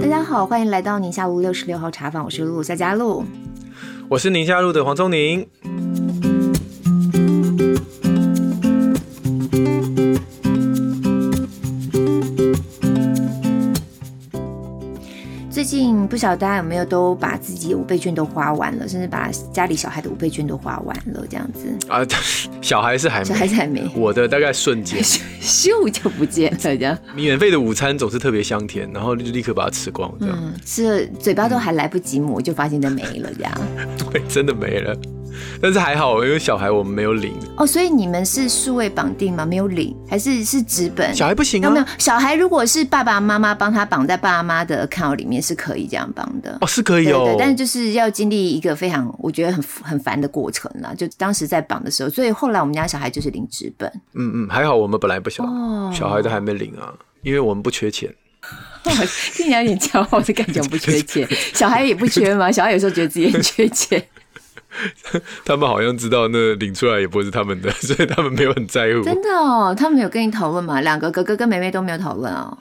大家好，欢迎来到宁夏路六十六号茶坊，我是陆夏佳露，我是宁夏路的黄宗宁。最近不晓得大家有没有都把自己五倍券都花完了，甚至把家里小孩的五倍券都花完了，这样子啊？小孩是还没，小孩是还没，我的大概瞬间 咻就不见了，这样。免费的午餐总是特别香甜，然后就立刻把它吃光，这样。嗯，吃了嘴巴都还来不及抹，就发现它没了，这样。对，真的没了。但是还好，因为小孩我们没有领哦，所以你们是数位绑定吗？没有领，还是是纸本？小孩不行啊？有没有？小孩如果是爸爸妈妈帮他绑在爸妈的 account 里面，是可以这样绑的哦，是可以哦。对，对，但是就是要经历一个非常我觉得很很烦的过程啦。就当时在绑的时候，所以后来我们家小孩就是领纸本。嗯嗯，还好我们本来不小，哦、小孩都还没领啊，因为我们不缺钱。听起来有点骄傲的感觉，我不缺钱，小孩也不缺吗？小孩有时候觉得自己很缺钱。他们好像知道那领出来也不是他们的，所以他们没有很在乎。真的哦，他们有跟你讨论吗？两个哥哥跟妹妹都没有讨论哦。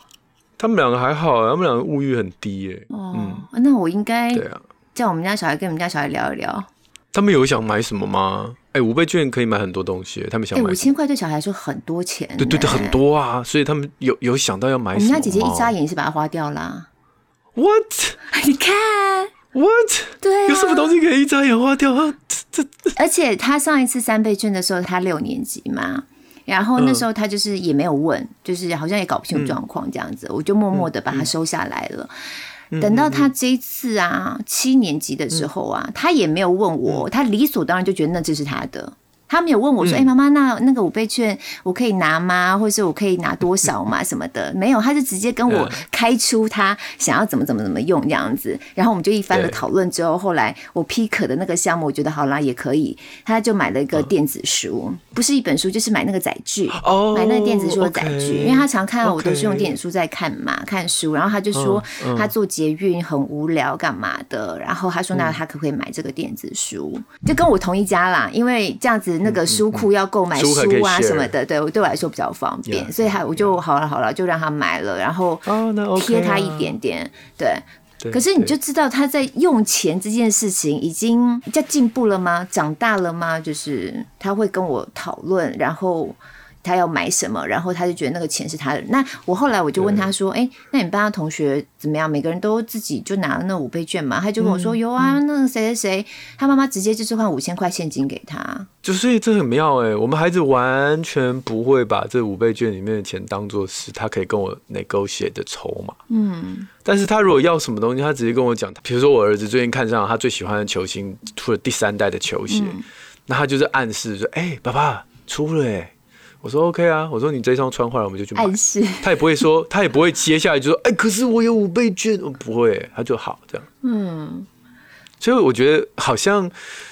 他们两个还好，他们两个物欲很低耶。哦，嗯、那我应该对啊，叫我们家小孩跟我们家小孩聊一聊。他们有想买什么吗？哎、欸，五倍券可以买很多东西，他们想买。五千块对小孩来说很多钱。对对对，很多啊，所以他们有有想到要买什么。我们家姐姐一眨眼是把它花掉啦。What？你看。What？对、啊，有什么东西可以一眨眼花掉啊？这这，而且他上一次三倍券的时候，他六年级嘛，然后那时候他就是也没有问，嗯、就是好像也搞不清楚状况这样子，嗯、我就默默的把他收下来了。嗯、等到他这一次啊七年级的时候啊，嗯、他也没有问我，他理所当然就觉得那就是他的。他们有问我说：“哎、嗯，妈妈，那那个五倍券我可以拿吗？或者是我可以拿多少吗？什么的？没有，他就直接跟我开出他想要怎么怎么怎么用这样子。然后我们就一番的讨论之后，后来我批可的那个项目，我觉得好啦，也可以。他就买了一个电子书，不是一本书，就是买那个载具，买那个电子书的载具。因为他常看到我都是用电子书在看嘛，看书。然后他就说他做捷运很无聊，干嘛的？然后他说那他可不可以买这个电子书？就跟我同一家啦，因为这样子。那个书库要购买书啊什么的，对我，对我来说比较方便，所以还我就好了好了，就让他买了，然后贴他一点点，对，可是你就知道他在用钱这件事情已经在进步了吗？长大了吗？就是他会跟我讨论，然后。他要买什么，然后他就觉得那个钱是他的。那我后来我就问他说：“哎，那你班上同学怎么样？每个人都自己就拿了那五倍券嘛？”他就跟我说：“有啊，那个谁谁谁，他妈妈直接就是换五千块现金给他。”就所以这很妙哎，我们孩子完全不会把这五倍券里面的钱当做是他可以跟我 negotiate 的筹码。嗯，但是他如果要什么东西，他直接跟我讲。比如说我儿子最近看上他最喜欢的球星出了第三代的球鞋，那他就是暗示说：“哎，爸爸出了哎。”我说 OK 啊，我说你这双穿坏了，我们就去买。他也不会说，他也不会接下来就说，哎、欸，可是我有五倍券，不会，他就好这样。嗯，所以我觉得好像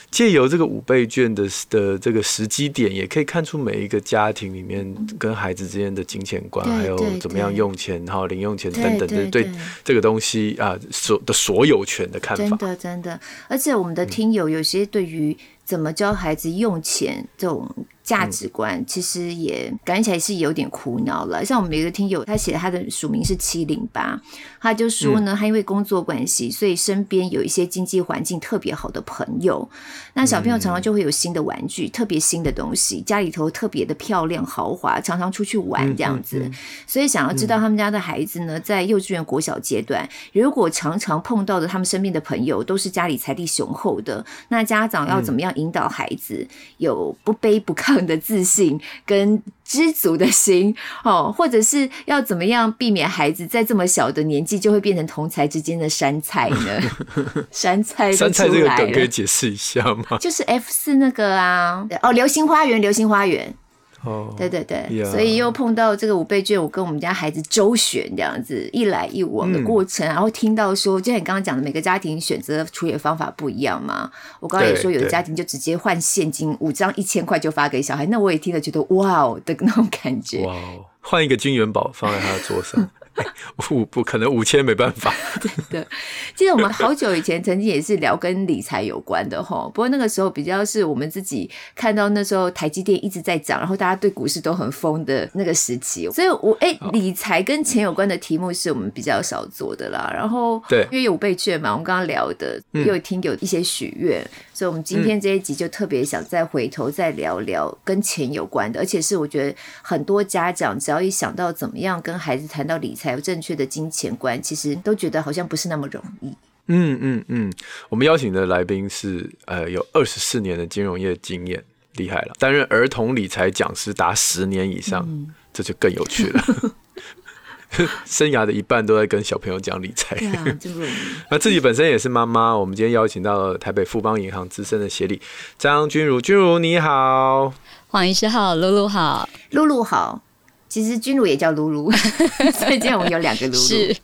借由这个五倍券的的这个时机点，也可以看出每一个家庭里面跟孩子之间的金钱观，还有怎么样用钱，然后零用钱等等的对这个东西啊所的所有权的看法。真的真的，而且我们的听友有些对于怎么教孩子用钱这种。价值观其实也感觉起来是有点苦恼了。像我们有一个听友，他写他的署名是七零八，他就说呢，他因为工作关系，所以身边有一些经济环境特别好的朋友。那小朋友常常就会有新的玩具，特别新的东西，家里头特别的漂亮豪华，常常出去玩这样子。所以想要知道他们家的孩子呢，在幼稚园、国小阶段，如果常常碰到的他们身边的朋友都是家里财力雄厚的，那家长要怎么样引导孩子有不卑不亢的自信跟知足的心哦，或者是要怎么样避免孩子在这么小的年纪就会变成同才之间的山菜呢？山菜，山菜这个梗可以解释一下吗？就是 F 四那个啊，哦，流星花园，流星花园。哦，对对对，yeah. 所以又碰到这个五倍券，我跟我们家孩子周旋这样子一来一往的过程，嗯、然后听到说，就像你刚刚讲的，每个家庭选择处理的方法不一样嘛。我刚刚也说，有的家庭就直接换现金，五张一千块就发给小孩，那我也听了觉得哇哦的那种感觉。哇哦，换一个金元宝放在他的桌上。五不可能五千没办法。对的，记得我们好久以前曾经也是聊跟理财有关的哈，不过那个时候比较是我们自己看到那时候台积电一直在涨，然后大家对股市都很疯的那个时期，所以我哎、欸、理财跟钱有关的题目是我们比较少做的啦。然后对，因为有五倍券嘛，我们刚刚聊的又听有一些许愿，嗯、所以我们今天这一集就特别想再回头再聊聊跟钱有关的，而且是我觉得很多家长只要一想到怎么样跟孩子谈到理财有正确的金钱观，其实都觉得好像不是那么容易。嗯嗯嗯，我们邀请的来宾是呃有二十四年的金融业经验，厉害了，担任儿童理财讲师达十年以上，嗯、这就更有趣了。生涯的一半都在跟小朋友讲理财，对啊，那自己本身也是妈妈。我们今天邀请到了台北富邦银行资深的协理张君如，君如你好，黄医师好，露露好，露露好。其实君如也叫露露，所以今天我们有两个露露。是，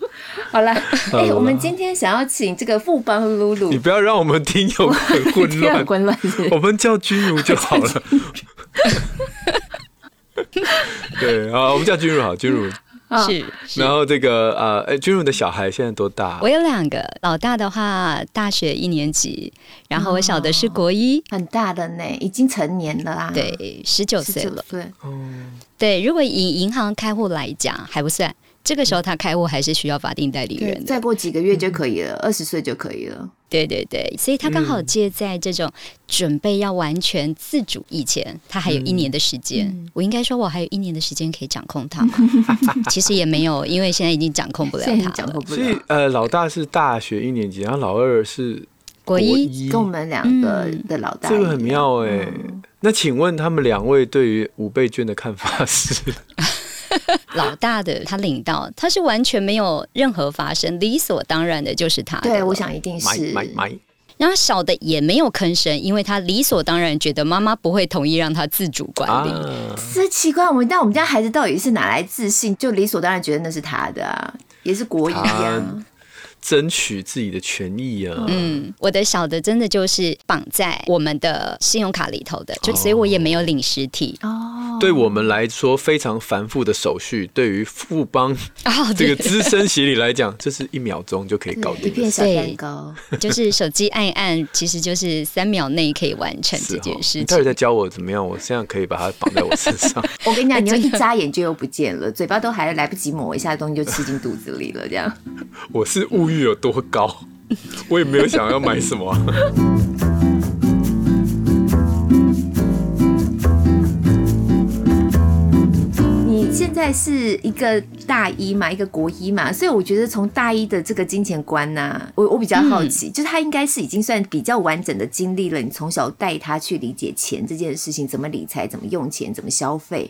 好了，哎、欸，我们今天想要请这个富邦露露，你不要让我们听友很混乱，混乱，我们叫君如就好了。对，好，我们叫君如好，君如。是，然后这个呃，哎，君如的小孩现在多大？我有两个，老大的话大学一年级，然后我小的是国一，哦、很大的呢，已经成年了啦。对，十九岁了。对，哦，对，如果以银行开户来讲还不算，这个时候他开户还是需要法定代理人的，再过几个月就可以了，二十岁就可以了。对对对，所以他刚好借在这种准备要完全自主以前，他还有一年的时间。嗯、我应该说，我还有一年的时间可以掌控他吗？其实也没有，因为现在已经掌控不了他了。掌控不了。所以呃，老大是大学一年级，然后老二是国一，跟我们两个的老大、嗯。这个很妙哎、欸。嗯、那请问他们两位对于五倍券的看法是？老大的他领到，他是完全没有任何发生，理所当然的就是他的。对，我想一定是。然后小的也没有吭声，因为他理所当然觉得妈妈不会同意让他自主管理。啊、这奇怪，我们但我们家孩子到底是哪来自信，就理所当然觉得那是他的啊？也是国一啊。争取自己的权益啊！嗯，我的小的真的就是绑在我们的信用卡里头的，就所以我也没有领实体哦。对我们来说非常繁复的手续，对于富邦 这个资深协理来讲，这是一秒钟就可以搞定，一片小蛋糕，就是手机按一按，其实就是三秒内可以完成这件事情。你到底在教我怎么样？我现在可以把它绑在我身上。我跟你讲，你就一眨眼就又不见了，嘴巴都还来不及抹一下，东西就吃进肚子里了，这样。我是物欲有多高？我也没有想要买什么。你现在是一个大一嘛，一个国一嘛，所以我觉得从大一的这个金钱观呢、啊，我我比较好奇，嗯、就是他应该是已经算比较完整的经历了。你从小带他去理解钱这件事情，怎么理财，怎么用钱，怎么消费。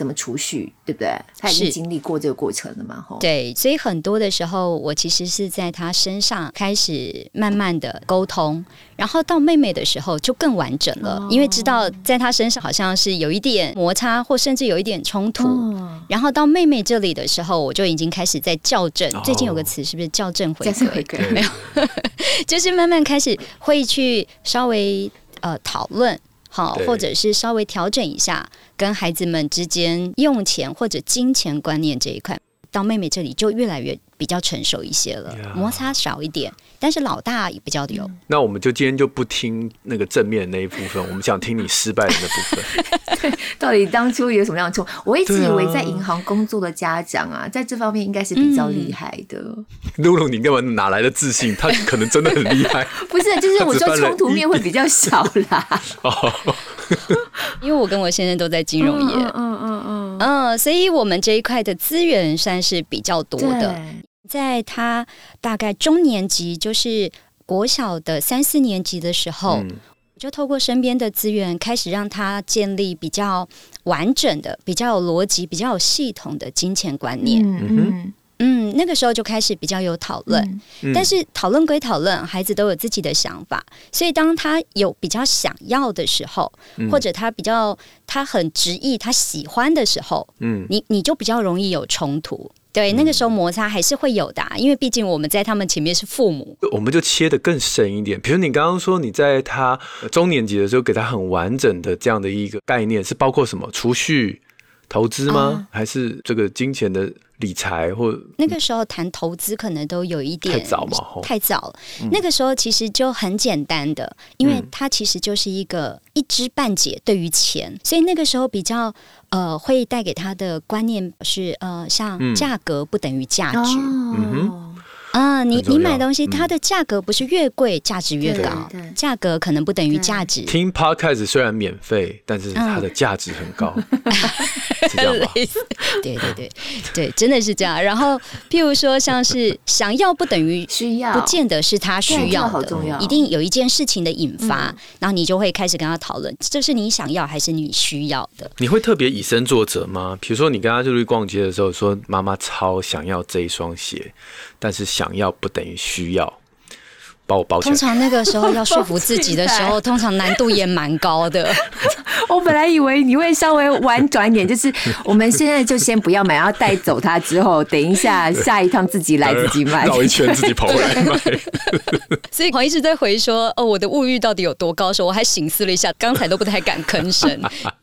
怎么储蓄，对不对？他已经经历过这个过程了嘛？吼，对，所以很多的时候，我其实是在他身上开始慢慢的沟通，然后到妹妹的时候就更完整了，哦、因为知道在他身上好像是有一点摩擦，或甚至有一点冲突。哦、然后到妹妹这里的时候，我就已经开始在校正。哦、最近有个词是不是校正回归？没有，就是慢慢开始会去稍微呃讨论。好，或者是稍微调整一下跟孩子们之间用钱或者金钱观念这一块，到妹妹这里就越来越比较成熟一些了，摩擦少一点，但是老大也比较有。那我们就今天就不听那个正面的那一部分，我们想听你失败的那部分。到底当初有什么样的错？我一直以为在银行工作的家长啊，在这方面应该是比较厉害的。露露，你干嘛哪来的自信？他可能真的很厉害。不是，就是我说冲突面会比较少啦。哦 因为我跟我先生都在金融业，嗯嗯嗯嗯，嗯，所以我们这一块的资源算是比较多的。在他大概中年级，就是国小的三四年级的时候，嗯、就透过身边的资源，开始让他建立比较完整的、比较有逻辑、比较有系统的金钱观念。嗯嗯，嗯，那个时候就开始比较有讨论，嗯、但是讨论归讨论，孩子都有自己的想法，所以当他有比较想要的时候，嗯、或者他比较他很执意他喜欢的时候，嗯，你你就比较容易有冲突。对，那个时候摩擦还是会有的，因为毕竟我们在他们前面是父母。我们就切得更深一点，比如你刚刚说你在他中年级的时候给他很完整的这样的一个概念，是包括什么？储蓄、投资吗？啊、还是这个金钱的理财或那个时候谈投资可能都有一点太早嘛，太早了。嗯、那个时候其实就很简单的，因为它其实就是一个一知半解对于钱，所以那个时候比较呃会带给他的观念是呃像价格不等于价值。嗯哼。啊，你你买东西，它的价格不是越贵价值越高，价格可能不等于价值。听 Podcast 虽然免费，但是它的价值很高，是这样吧？对对对对，真的是这样。然后，譬如说，像是想要不等于 需要，不见得是他需要的，一定有一件事情的引发，然后你就会开始跟他讨论，这是你想要还是你需要的？你会特别以身作则吗？比如说，你跟他出去逛街的时候，说妈妈超想要这一双鞋。但是想要不等于需要，把我包起来。通常那个时候要说服自己的时候，通常难度也蛮高的。我本来以为你会稍微婉转一点，就是我们现在就先不要买，要带走它之后，等一下下一趟自己来自己买，绕一圈自己跑回来买。所以黄医师在回说：“哦，我的物欲到底有多高？”时候我还醒思了一下，刚才都不太敢吭声。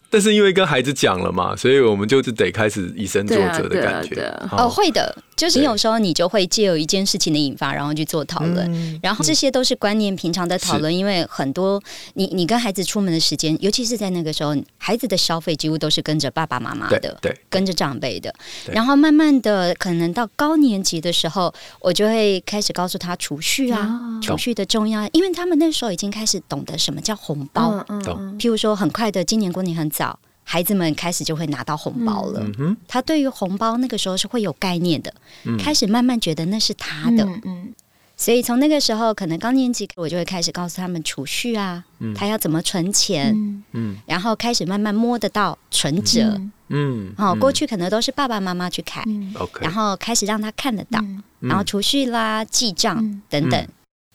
但是因为跟孩子讲了嘛，所以我们就是得开始以身作则的感觉。哦，会的，就是你有时候你就会借由一件事情的引发，然后去做讨论，嗯、然后这些都是观念平常的讨论。因为很多你你跟孩子出门的时间，尤其是在那个时候，孩子的消费几乎都是跟着爸爸妈妈的，对，对跟着长辈的。对。然后慢慢的，可能到高年级的时候，我就会开始告诉他储蓄啊，哦、储蓄的重要，因为他们那时候已经开始懂得什么叫红包。嗯嗯、譬如说，很快的，今年过年很早。孩子们开始就会拿到红包了，嗯、哼。他对于红包那个时候是会有概念的，嗯、开始慢慢觉得那是他的，嗯嗯、所以从那个时候，可能高年级我就会开始告诉他们储蓄啊，嗯、他要怎么存钱，嗯、然后开始慢慢摸得到存折，嗯，哦，过去可能都是爸爸妈妈去开，嗯、然后开始让他看得到，嗯、然后储蓄啦、记账等等，嗯、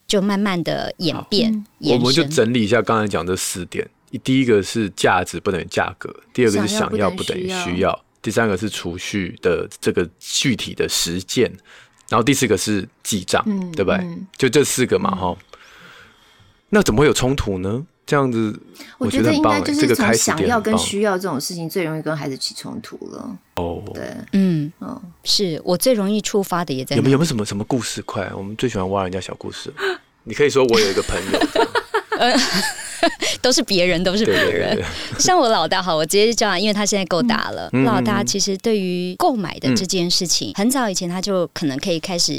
就慢慢的演变。我们就整理一下刚才讲这四点。第一个是价值不等于价格，第二个是想要不等于需要，第三个是储蓄的这个具体的实践，然后第四个是记账，嗯、对不对？嗯、就这四个嘛，哈、嗯。那怎么会有冲突呢？这样子，我觉得应该就是从想要跟需要这种事情最容易跟孩子起冲突了。哦，对，嗯，哦，是我最容易触发的也在。有没有没有什么什么故事？快，我们最喜欢挖人家小故事。你可以说我有一个朋友。都是别人，都是别人。像我老大，好，我直接叫他，因为他现在够大了。嗯、老大其实对于购买的这件事情，嗯、很早以前他就可能可以开始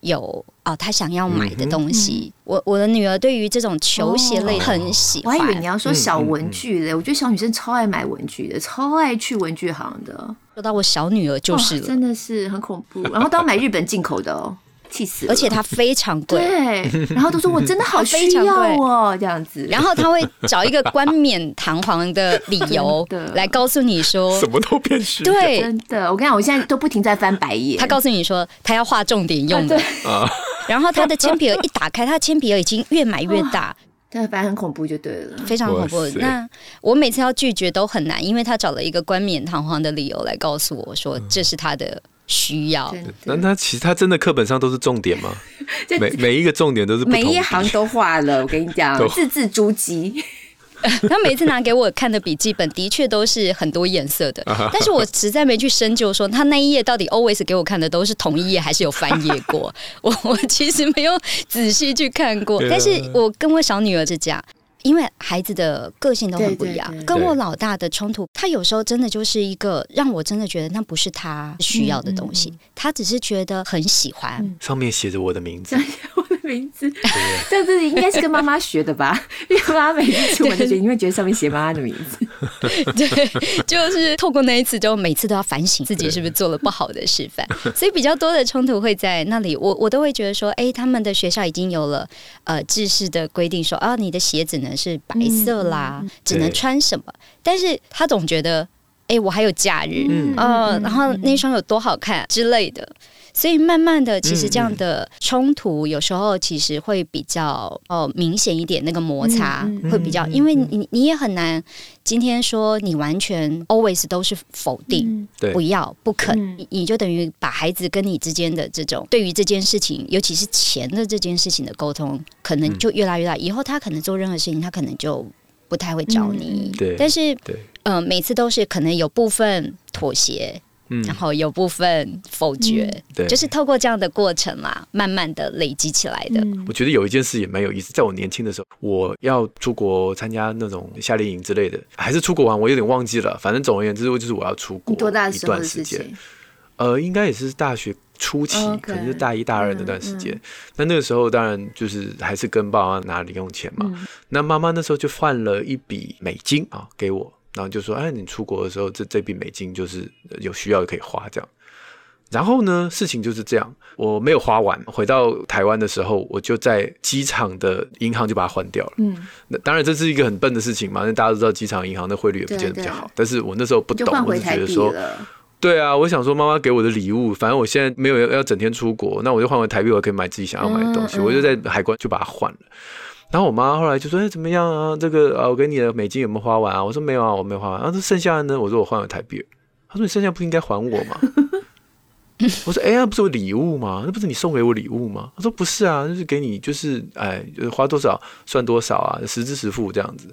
有哦，他想要买的东西。嗯、我我的女儿对于这种球鞋类很喜欢。我还以为你要说小文具嘞，嗯嗯嗯，我觉得小女生超爱买文具的，超爱去文具行的。说到我小女儿就是了，真的是很恐怖。然后都要买日本进口的哦。气死！而且它非常贵，对。然后都说我真的好需要哦，这样子。然后他会找一个冠冕堂皇的理由 来告诉你说，什么都变虚。对，真的。我跟你讲，我现在都不停在翻白眼。他告诉你说，他要画重点用的。啊。然后他的铅笔盒一打开，他的铅笔盒已经越买越大。但，反正很恐怖就对了，非常恐怖。那我每次要拒绝都很难，因为他找了一个冠冕堂皇的理由来告诉我说，这是他的。需要，那他其实他真的课本上都是重点吗？每每一个重点都是每一行都画了。我跟你讲，字字珠玑。他每次拿给我看的笔记本，的确都是很多颜色的。但是我实在没去深究，说他那一页到底 always 给我看的都是同一页，还是有翻页过？我我其实没有仔细去看过。但是我跟我小女儿是这样。因为孩子的个性都很不一样，对对对，跟我老大的冲突，他有时候真的就是一个让我真的觉得那不是他需要的东西，嗯嗯嗯，他只是觉得很喜欢。嗯、上面写着我的名字，名字，这样子应该是跟妈妈学的吧？因为妈妈每次出门就觉得，因为觉得上面写妈妈的名字。对，就是透过那一次，就每次都要反省自己是不是做了不好的示范，所以比较多的冲突会在那里。我我都会觉得说，哎，他们的学校已经有了呃制式的规定说，说啊，你的鞋子呢是白色啦，嗯、只能穿什么。但是他总觉得，哎，我还有假日，嗯、呃，然后那双有多好看之类的。所以慢慢的，其实这样的冲突有时候其实会比较哦明显一点，那个摩擦会比较，因为你你也很难今天说你完全 always 都是否定，不要不肯，你就等于把孩子跟你之间的这种对于这件事情，尤其是钱的这件事情的沟通，可能就越来越大。以后他可能做任何事情，他可能就不太会找你。对，但是对，嗯，每次都是可能有部分妥协。嗯，然后有部分否决，嗯、对，就是透过这样的过程啦，慢慢的累积起来的。我觉得有一件事也蛮有意思，在我年轻的时候，我要出国参加那种夏令营之类的，还是出国玩，我有点忘记了。反正总而言之，就是我要出国多大一段时间。呃，应该也是大学初期，okay, 可能是大一、大二那段时间。那、嗯嗯、那个时候当然就是还是跟爸妈拿零用钱嘛。嗯、那妈妈那时候就换了一笔美金啊给我，然后就说：“哎，你出国的时候，这这笔美金就是有需要可以花这样。”然后呢，事情就是这样，我没有花完，回到台湾的时候，我就在机场的银行就把它换掉了。嗯，那当然这是一个很笨的事情嘛，那大家都知道机场银行的汇率也不见得比较好。对对，但是我那时候不懂，我就觉得说。对啊，我想说妈妈给我的礼物，反正我现在没有要整天出国，那我就换回台币，我可以买自己想要买的东西。嗯嗯、我就在海关就把它换了。然后我妈后来就说：“哎，怎么样啊？这个啊，我给你的美金有没有花完啊？”我说：“没有啊，我没有花完。”然后说：“剩下的呢？”我说：“我换了台币。”他说：“你剩下不应该还我吗？”我说：“哎呀，不是我礼物吗？那不是你送给我礼物吗？”他说：“不是啊，就是给你，就是哎，就是花多少算多少啊，实支实付这样子。”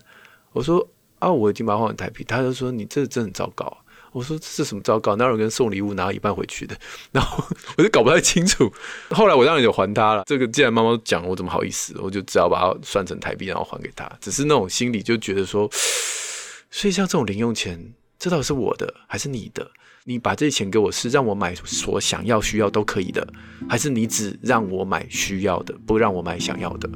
我说：“啊，我已经把它换了台币。”他就说：“你这真的很糟糕。”我说这是什么糟糕？哪有人送礼物拿一半回去的？然后我就搞不太清楚。后来我当然就还他了。这个既然妈妈讲，我怎么好意思？我就只要把它算成台币，然后还给他。只是那种心里就觉得说，所以像这种零用钱，这到底是我的还是你的？你把这些钱给我，是让我买所想要、需要都可以的，还是你只让我买需要的，不让我买想要的？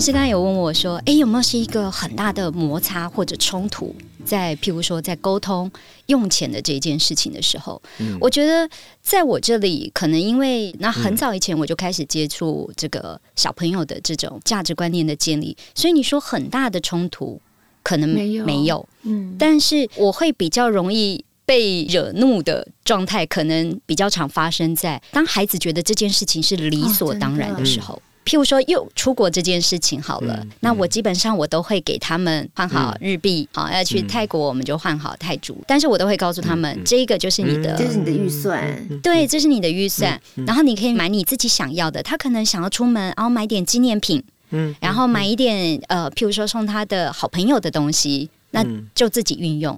其实刚才有问我说：“哎，有没有是一个很大的摩擦或者冲突？在譬如说，在沟通用钱的这件事情的时候，嗯、我觉得在我这里，可能因为那很早以前我就开始接触这个小朋友的这种价值观念的建立，所以你说很大的冲突可能没有，没有，嗯，但是我会比较容易被惹怒的状态，可能比较常发生在当孩子觉得这件事情是理所当然的时候。哦”譬如说，又出国这件事情好了，嗯、那我基本上我都会给他们换好日币，好、嗯、要去泰国我们就换好泰铢，但是我都会告诉他们，嗯、这个就是你的，这是你的预算，对，这是你的预算，然后你可以买你自己想要的。他可能想要出门，然后买点纪念品，嗯，然后买一点呃，譬如说送他的好朋友的东西，那就自己运用。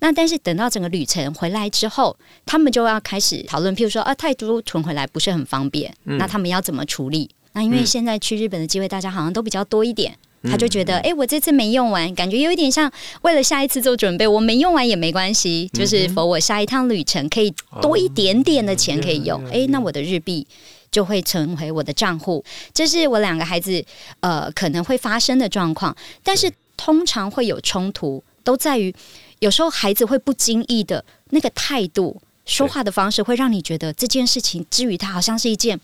那但是等到整个旅程回来之后，他们就要开始讨论，譬如说啊，泰铢存回来不是很方便，那他们要怎么处理？那因为现在去日本的机会，大家好像都比较多一点，嗯、他就觉得，哎、欸，我这次没用完，感觉有一点像为了下一次做准备，我没用完也没关系，就是否我下一趟旅程可以多一点点的钱可以用，哎、欸，那我的日币就会成为我的账户，这是我两个孩子呃可能会发生的状况，但是通常会有冲突，都在于有时候孩子会不经意的那个态度、说话的方式，会让你觉得这件事情之于他好像是一件。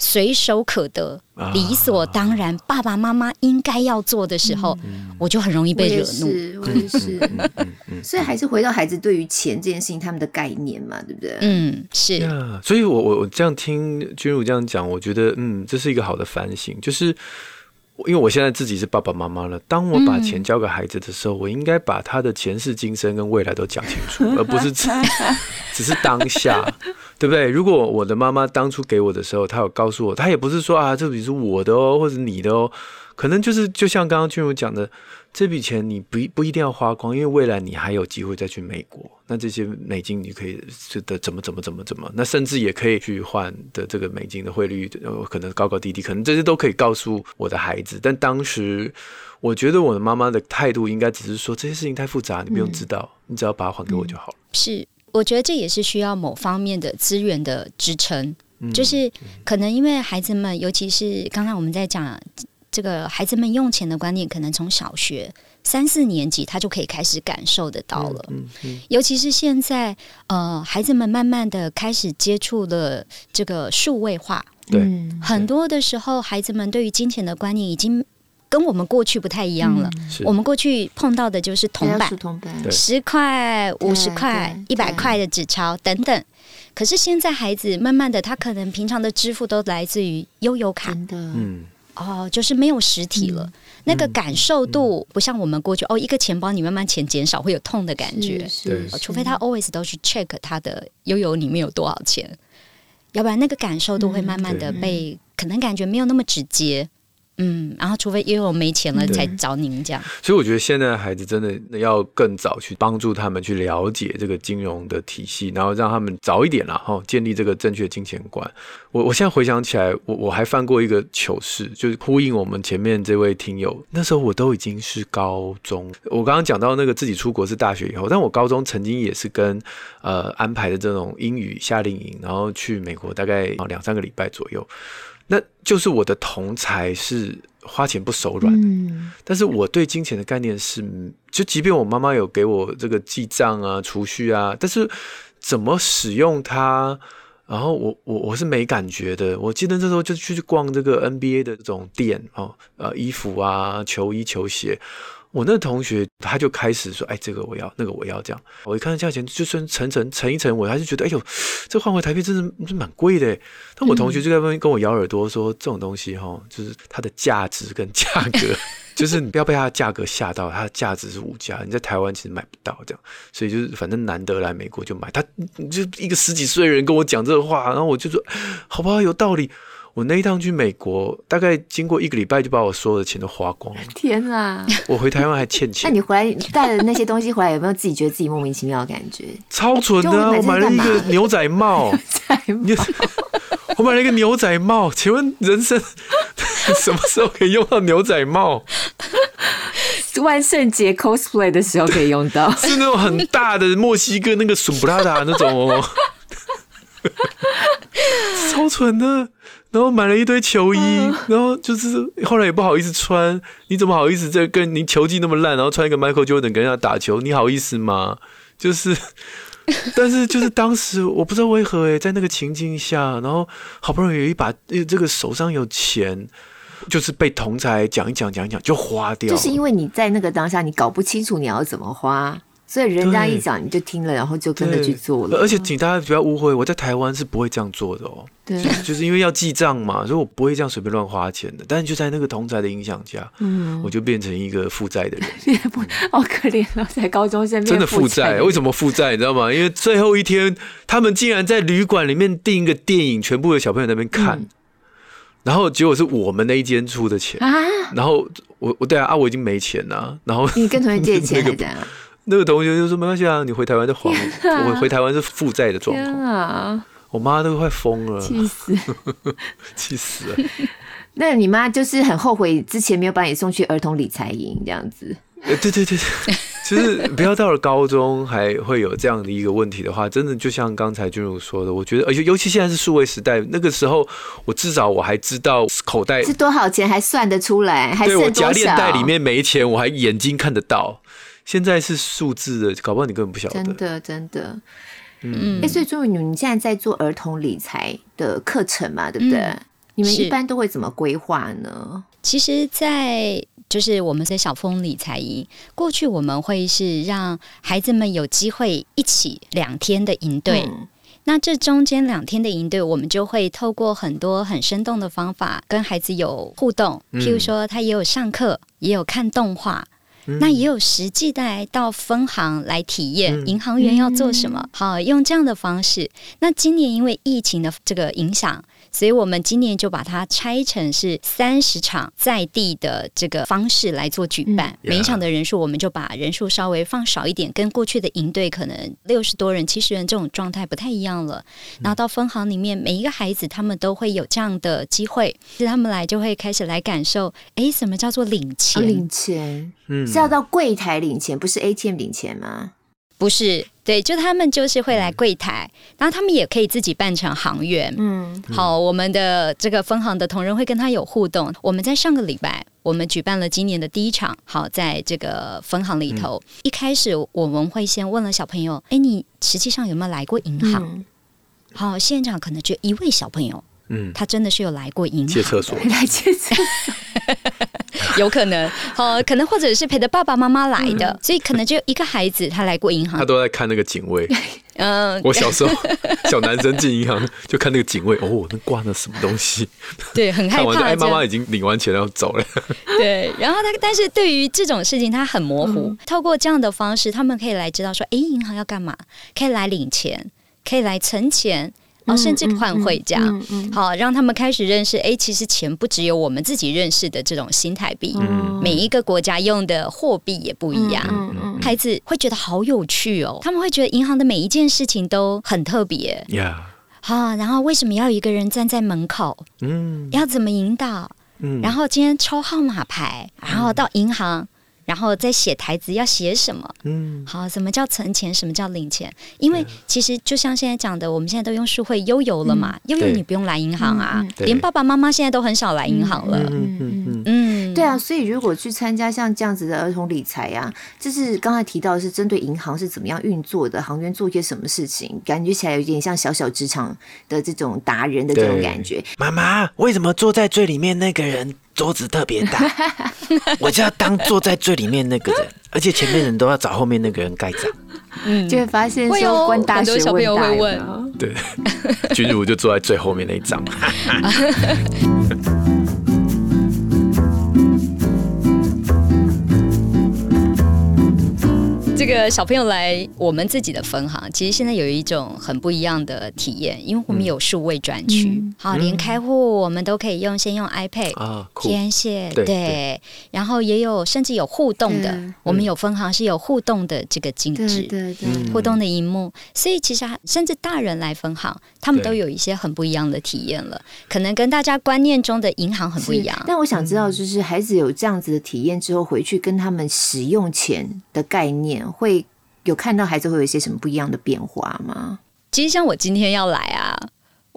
随手可得、理所当然，爸爸妈妈应该要做的时候，我就很容易被惹怒。我也是，所以还是回到孩子对于钱这件事情他们的概念嘛，对不对？嗯，是。所以我我我这样听君如这样讲，我觉得嗯，这是一个好的反省，就是。因为我现在自己是爸爸妈妈了，当我把钱交给孩子的时候，我应该把他的前世今生跟未来都讲清楚，而不是只 只是当下，对不对？如果我的妈妈当初给我的时候，她有告诉我，她也不是说啊，这笔是我的哦，或者你的哦，可能就是就像刚刚君如讲的。这笔钱你不不一定要花光，因为未来你还有机会再去美国。那这些美金你可以是的怎么怎么怎么怎么，那甚至也可以去换的这个美金的汇率，可能高高低低，可能这些都可以告诉我的孩子。但当时我觉得我的妈妈的态度应该只是说，这些事情太复杂，你不用知道，嗯、你只要把它还给我就好了。是，我觉得这也是需要某方面的资源的支撑，嗯、就是可能因为孩子们，尤其是刚刚我们在讲。这个孩子们用钱的观念，可能从小学三四年级他就可以开始感受得到了。嗯嗯嗯、尤其是现在，呃，孩子们慢慢的开始接触了这个数位化。对，很多的时候，孩子们对于金钱的观念已经跟我们过去不太一样了。嗯、我们过去碰到的就是铜板、十块、五十块、一百块的纸钞等等。可是现在孩子慢慢的，他可能平常的支付都来自于悠游卡。嗯。哦，就是没有实体了，嗯、那个感受度不像我们过去、嗯、哦，一个钱包你慢慢钱减少会有痛的感觉，对，除非他 always 都去 check 他的悠悠里面有多少钱，要不然那个感受度会慢慢的被、嗯、可能感觉没有那么直接，嗯，然后除非因为我没钱了才找您这样。所以我觉得现在的孩子真的要更早去帮助他们去了解这个金融的体系，然后让他们早一点啦，哈，建立这个正确的金钱观。我我现在回想起来，我我还犯过一个糗事，就是呼应我们前面这位听友。那时候我都已经是高中，我刚刚讲到那个自己出国是大学以后，但我高中曾经也是跟呃安排的这种英语夏令营，然后去美国大概两三个礼拜左右。那就是我的同才是花钱不手软，嗯，但是我对金钱的概念是，就即便我妈妈有给我这个记账啊、储蓄啊，但是怎么使用它，然后我我我是没感觉的。我记得那时候就去逛这个 NBA 的这种店哦，呃，衣服啊、球衣、球鞋。我那同学他就开始说：“哎，这个我要，那个我要，这样。”我一看价钱，就算乘乘乘一乘，我还是觉得：“哎呦，这换回台币真的是蛮贵的。”但我同学就在那边跟我咬耳朵说：“这种东西哈，就是它的价值跟价格，就是你不要被它的价格吓到，它的价值是无价，你在台湾其实买不到这样。所以就是反正难得来美国就买。”他就一个十几岁人跟我讲这个话，然后我就说：“好吧，有道理。”我那一趟去美国，大概经过一个礼拜，就把我所有的钱都花光了。天啊！我回台湾还欠钱。那你回来带的那些东西回来，有没有自己觉得自己莫名其妙的感觉？超蠢的！我买了一个牛仔帽。牛仔帽。我买了一个牛仔帽，请问人生 什么时候可以用到牛仔帽？万圣节 cosplay 的时候可以用到。是那种很大的墨西哥那个笋布拉达那种哦。超蠢的。然后买了一堆球衣，然后就是后来也不好意思穿。你怎么好意思在跟你球技那么烂，然后穿一个 Michael Jordan 跟人家打球？你好意思吗？就是，但是就是当时我不知道为何诶，在那个情境下，然后好不容易有一把这个手上有钱，就是被同才讲一讲讲一讲就花掉。就是因为你在那个当下，你搞不清楚你要怎么花。所以人家一讲你就听了，然后就跟着去做了。而且请大家不要误会，我在台湾是不会这样做的哦。对，就是因为要记账嘛，所以我不会这样随便乱花钱的。但是就在那个同宅的影响下，嗯，我就变成一个负债的人。不 好可怜了，在高中生真的负债。为什么负债？你知道吗？因为最后一天，他们竟然在旅馆里面订一个电影，全部的小朋友在那边看，嗯、然后结果是我们那一间出的钱啊。然后我我对啊啊，我已经没钱了。然后你跟同学借钱 那个同学就说：“没关系啊，你回台湾就还。啊”我回台湾是负债的状况啊！我妈都快疯了，气死，气死了。那你妈就是很后悔之前没有把你送去儿童理财营这样子。对对对对，其实不要到了高中还会有这样的一个问题的话，真的就像刚才君如说的，我觉得，而且尤其现在是数位时代，那个时候我至少我还知道口袋是多少钱，还算得出来？对，我夹链袋里面没钱，我还眼睛看得到。现在是数字的，搞不好你根本不晓得。真的，真的，嗯。哎、欸，所以朱云，你现在在做儿童理财的课程嘛？对不对？嗯、你们一般都会怎么规划呢？其实，在就是我们在小峰理财营，过去我们会是让孩子们有机会一起两天的营队。嗯、那这中间两天的营队，我们就会透过很多很生动的方法跟孩子有互动。譬如说，他也有上课，也有看动画。那也有实际带到分行来体验银行员要做什么，好，用这样的方式。那今年因为疫情的这个影响。所以我们今年就把它拆成是三十场在地的这个方式来做举办，嗯、每一场的人数我们就把人数稍微放少一点，跟过去的营队可能六十多人、七十人这种状态不太一样了。然后到分行里面，每一个孩子他们都会有这样的机会，其实他们来就会开始来感受，哎，什么叫做领钱？领钱，嗯，是要到柜台领钱，不是 ATM 领钱吗？不是，对，就他们就是会来柜台，然后他们也可以自己扮成行员。嗯，好，我们的这个分行的同仁会跟他有互动。我们在上个礼拜，我们举办了今年的第一场。好，在这个分行里头，嗯、一开始我们会先问了小朋友：“哎，你实际上有没有来过银行？”嗯、好，现场可能就一位小朋友。嗯，他真的是有来过银行借厕所，来借厕所，有可能，好，可能或者是陪着爸爸妈妈来的，嗯、所以可能就一个孩子他来过银行，他都在看那个警卫。嗯，我小时候小男生进银行就看那个警卫，哦，那挂了什么东西？对，很害怕。哎，妈妈已经领完钱要走了。对，然后他，但是对于这种事情他很模糊，嗯、透过这样的方式，他们可以来知道说，哎，银行要干嘛？可以来领钱，可以来存钱。然后甚至换汇这样，好让他们开始认识，哎，其实钱不只有我们自己认识的这种新台币，每一个国家用的货币也不一样。孩子会觉得好有趣哦，他们会觉得银行的每一件事情都很特别。好，然后为什么要有一个人站在门口？嗯，要怎么引导？嗯，然后今天抽号码牌，然后到银行。然后再写台词要写什么？嗯，好，什么叫存钱？什么叫领钱？因为其实就像现在讲的，我们现在都用数会悠游了嘛，悠游你不用来银行啊，连爸爸妈妈现在都很少来银行了。嗯嗯嗯，对啊，所以如果去参加像这样子的儿童理财呀，就是刚才提到是针对银行是怎么样运作的，行员做些什么事情，感觉起来有点像小小职场的这种达人的这种感觉。妈妈，为什么坐在最里面那个人？桌子特别大，我就要当坐在最里面那个人，而且前面人都要找后面那个人盖章。嗯，就会发现说关大学问大，很多小朋友会问，对，君如就坐在最后面那一张。这个小朋友来我们自己的分行，其实现在有一种很不一样的体验，因为我们有数位专区，嗯、好，连开户我们都可以用，先用 iPad 啊，填写，对，对，然后也有甚至有互动的，我们有分行是有互动的这个机制，对对对，互动的荧幕，所以其实甚至大人来分行，他们都有一些很不一样的体验了，可能跟大家观念中的银行很不一样。但我想知道，就是孩子有这样子的体验之后，回去跟他们使用钱的概念。会有看到孩子会有一些什么不一样的变化吗？其实像我今天要来啊，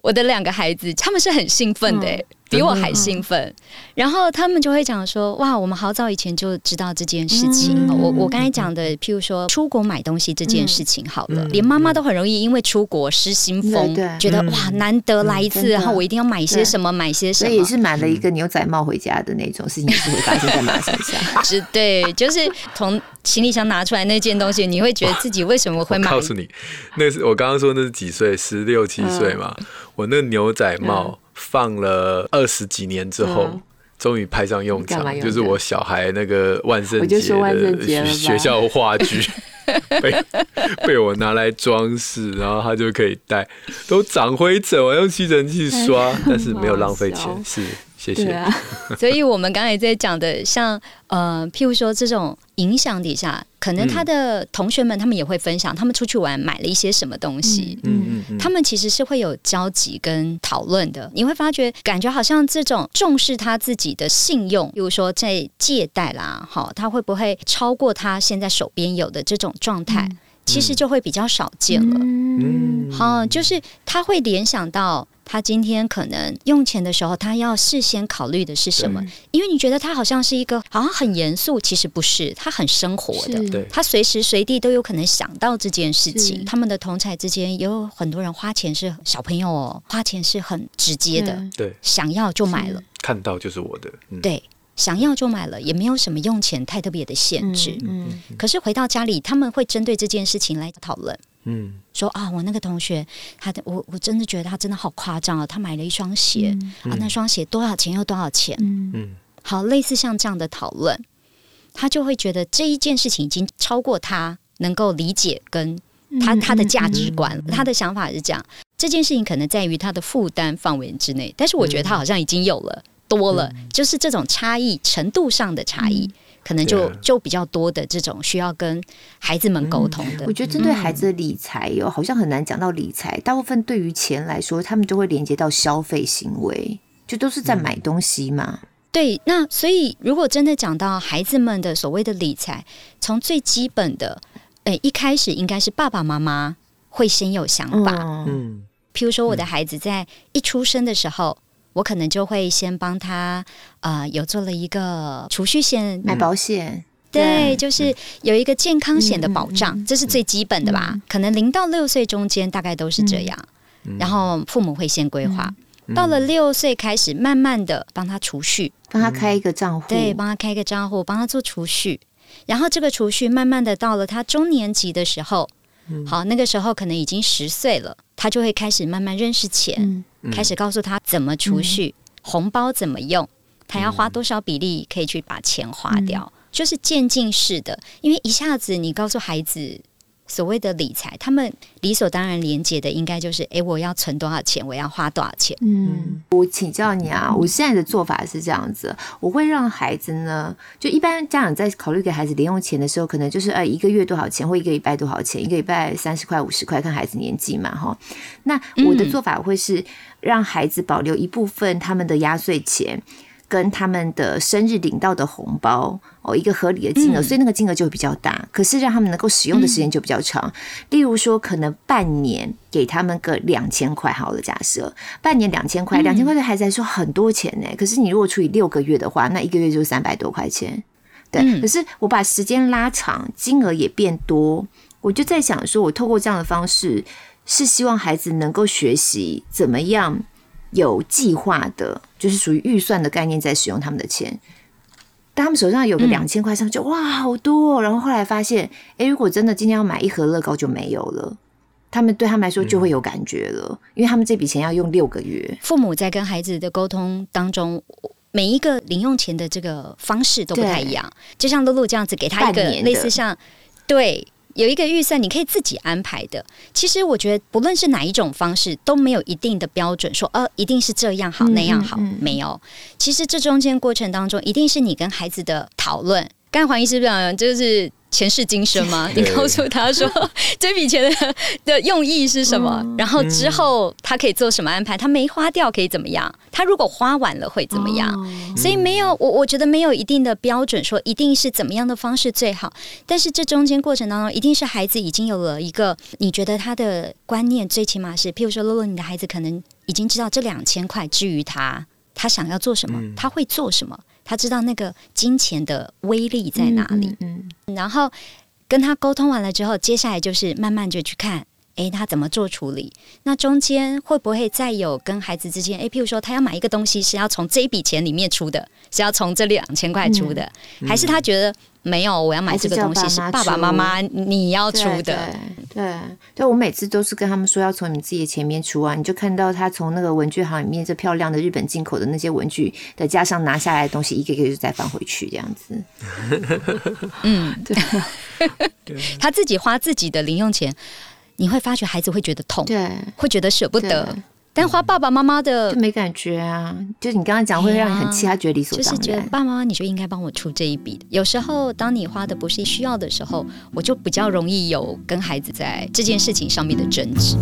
我的两个孩子他们是很兴奋的、欸。嗯比我还兴奋，然后他们就会讲说：“哇，我们好早以前就知道这件事情。”我我刚才讲的，譬如说出国买东西这件事情，好了，连妈妈都很容易因为出国失心疯，觉得哇，难得来一次，然后我一定要买些什么，买些什么，所以也是买了一个牛仔帽回家的那种事情，是会发生在马身上。是，对，就是从行李箱拿出来那件东西，你会觉得自己为什么会买？告诉你，那是我刚刚说那是几岁？十六七岁嘛。我那牛仔帽。放了二十几年之后，终于派上用场，就是我小孩那个万圣节的学校话剧，被被我拿来装饰，然后他就可以戴，都长灰尘，我用吸尘器刷，但是没有浪费钱，是。谢谢。啊、所以，我们刚才在讲的，像呃，譬如说这种影响底下，可能他的同学们他们也会分享，他们出去玩买了一些什么东西。嗯嗯，嗯，嗯他们其实是会有交集跟讨论的。你会发觉，感觉好像这种重视他自己的信用，比如说在借贷啦，好，他会不会超过他现在手边有的这种状态？嗯、其实就会比较少见了。嗯，好，就是他会联想到。他今天可能用钱的时候，他要事先考虑的是什么？因为你觉得他好像是一个好像很严肃，其实不是，他很生活的。是他随时随地都有可能想到这件事情。他们的同侪之间也有很多人花钱是小朋友哦，花钱是很直接的，对，想要就买了，看到就是我的，嗯、对，想要就买了，也没有什么用钱太特别的限制。嗯，可是回到家里，他们会针对这件事情来讨论。嗯，说啊，我那个同学，他的我我真的觉得他真的好夸张啊！他买了一双鞋，嗯、啊，那双鞋多少钱？又多少钱？嗯，好，类似像这样的讨论，他就会觉得这一件事情已经超过他能够理解跟他他的价值观，嗯、他的想法是这样。这件事情可能在于他的负担范围之内，但是我觉得他好像已经有了多了，嗯、就是这种差异程度上的差异。嗯可能就就比较多的这种需要跟孩子们沟通的。我觉得针对孩子的理财哟，好像很难讲到理财。大部分对于钱来说，他们就会连接到消费行为，就都是在买东西嘛。对，那所以如果真的讲到孩子们的所谓的理财，从最基本的，诶，一开始应该是爸爸妈妈会先有想法。嗯，譬如说我的孩子在一出生的时候。我可能就会先帮他，呃，有做了一个储蓄险，买保险，嗯、对，就是有一个健康险的保障，嗯、这是最基本的吧？嗯、可能零到六岁中间大概都是这样，嗯、然后父母会先规划，嗯、到了六岁开始，慢慢的帮他储蓄，帮他开一个账户，对，帮他开一个账户，帮他做储蓄，然后这个储蓄慢慢的到了他中年级的时候，嗯、好，那个时候可能已经十岁了，他就会开始慢慢认识钱。嗯。开始告诉他怎么储蓄，嗯、红包怎么用，他要花多少比例可以去把钱花掉，嗯、就是渐进式的。因为一下子你告诉孩子所谓的理财，他们理所当然连接的应该就是，哎，我要存多少钱，我要花多少钱。嗯，我请教你啊，我现在的做法是这样子，我会让孩子呢，就一般家长在考虑给孩子零用钱的时候，可能就是呃一个月多少钱，或一个礼拜多少钱，一个礼拜三十块、五十块，看孩子年纪嘛，哈。那我的做法会是让孩子保留一部分他们的压岁钱。跟他们的生日领到的红包哦，一个合理的金额，所以那个金额就会比较大。可是让他们能够使用的时间就比较长。例如说，可能半年给他们个两千块，好了，假设半年两千块，两千块对孩子来说很多钱呢。可是你如果除以六个月的话，那一个月就是三百多块钱。对，可是我把时间拉长，金额也变多，我就在想说，我透过这样的方式，是希望孩子能够学习怎么样。有计划的，就是属于预算的概念，在使用他们的钱。当他们手上有个两千块，上就哇，好多哦。然后后来发现，哎，如果真的今天要买一盒乐高就没有了，他们对他们来说就会有感觉了，因为他们这笔钱要用六个月。父母在跟孩子的沟通当中，每一个零用钱的这个方式都不太一样。就像露露这样子，给他一个类似像对。有一个预算，你可以自己安排的。其实我觉得，不论是哪一种方式，都没有一定的标准，说呃，一定是这样好，那样好，没有。其实这中间过程当中，一定是你跟孩子的讨论。刚才黄医师讲，就是。前世今生吗？你告诉他说 这笔钱的的用意是什么？然后之后他可以做什么安排？他没花掉可以怎么样？他如果花完了会怎么样？所以没有我，我觉得没有一定的标准说一定是怎么样的方式最好。但是这中间过程当中，一定是孩子已经有了一个你觉得他的观念，最起码是，譬如说，露露，你的孩子可能已经知道这两千块至于他，他想要做什么，他会做什么。他知道那个金钱的威力在哪里，嗯，嗯，然后跟他沟通完了之后，接下来就是慢慢就去看，诶，他怎么做处理？那中间会不会再有跟孩子之间，诶，譬如说他要买一个东西，是要从这一笔钱里面出的，是要从这两千块出的，嗯，还是他觉得？没有，我要买这个东西是爸爸妈妈你要出的。对，对，对，我每次都是跟他们说要从你自己的前面出啊，你就看到他从那个文具行里面这漂亮的日本进口的那些文具的架上拿下来的东西，一个一个就再放回去这样子。嗯，对，他自己花自己的零用钱，你会发觉孩子会觉得痛，对，会觉得舍不得。但花爸爸妈妈的就没感觉啊，就你刚刚讲会让你很气，他觉得理所当然。就是觉得爸爸妈妈你就应该帮我出这一笔。有时候当你花的不是需要的时候，我就比较容易有跟孩子在这件事情上面的争执。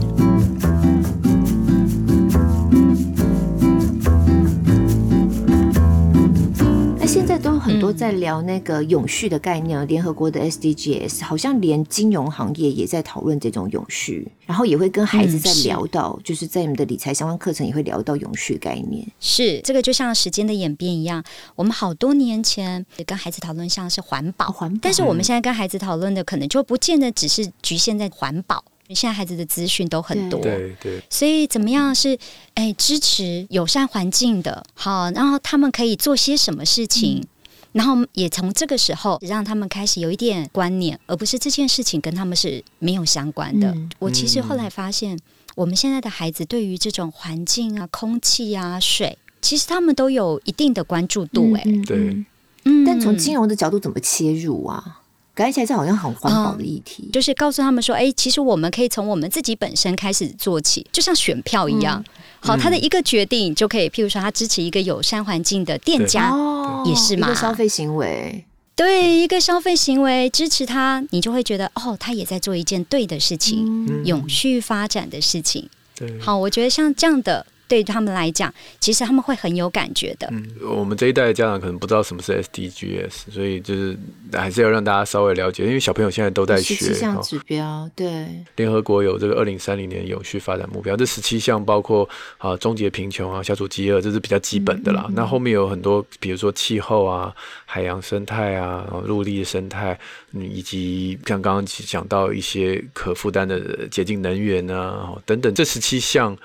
都很多在聊那个永续的概念，联合国的 SDGs 好像连金融行业也在讨论这种永续，然后也会跟孩子在聊到，就是在你们的理财相关课程也会聊到永续概念。是这个就像时间的演变一样，我们好多年前也跟孩子讨论像是环保，环保，但是我们现在跟孩子讨论的可能就不见得只是局限在环保。现在孩子的资讯都很多，对对，所以怎么样是哎支持友善环境的，好，然后他们可以做些什么事情，嗯、然后也从这个时候让他们开始有一点观念，而不是这件事情跟他们是没有相关的。嗯、我其实后来发现，我们现在的孩子对于这种环境啊、空气啊、水，其实他们都有一定的关注度。哎，对，嗯，但从金融的角度怎么切入啊？感觉起来这好像很环保的议题，嗯，就是告诉他们说，哎、欸，其实我们可以从我们自己本身开始做起，就像选票一样。嗯、好，他的一个决定就可以，譬如说他支持一个友善环境的店家，也是嘛，一个消费行为。对，一个消费行为支持他，你就会觉得哦，他也在做一件对的事情，嗯、永续发展的事情。对，好，我觉得像这样的。对他们来讲，其实他们会很有感觉的。嗯，我们这一代的家长可能不知道什么是 SDGs，所以就是还是要让大家稍微了解，因为小朋友现在都在学。十七项指标，对。联合国有这个二零三零年永续发展目标，这十七项包括啊终结贫穷啊、消除饥饿，这是比较基本的啦。嗯嗯嗯，那后面有很多，比如说气候啊、海洋生态啊、陆地生态，以及像刚刚讲到一些可负担的洁净能源啊等等，这十七项。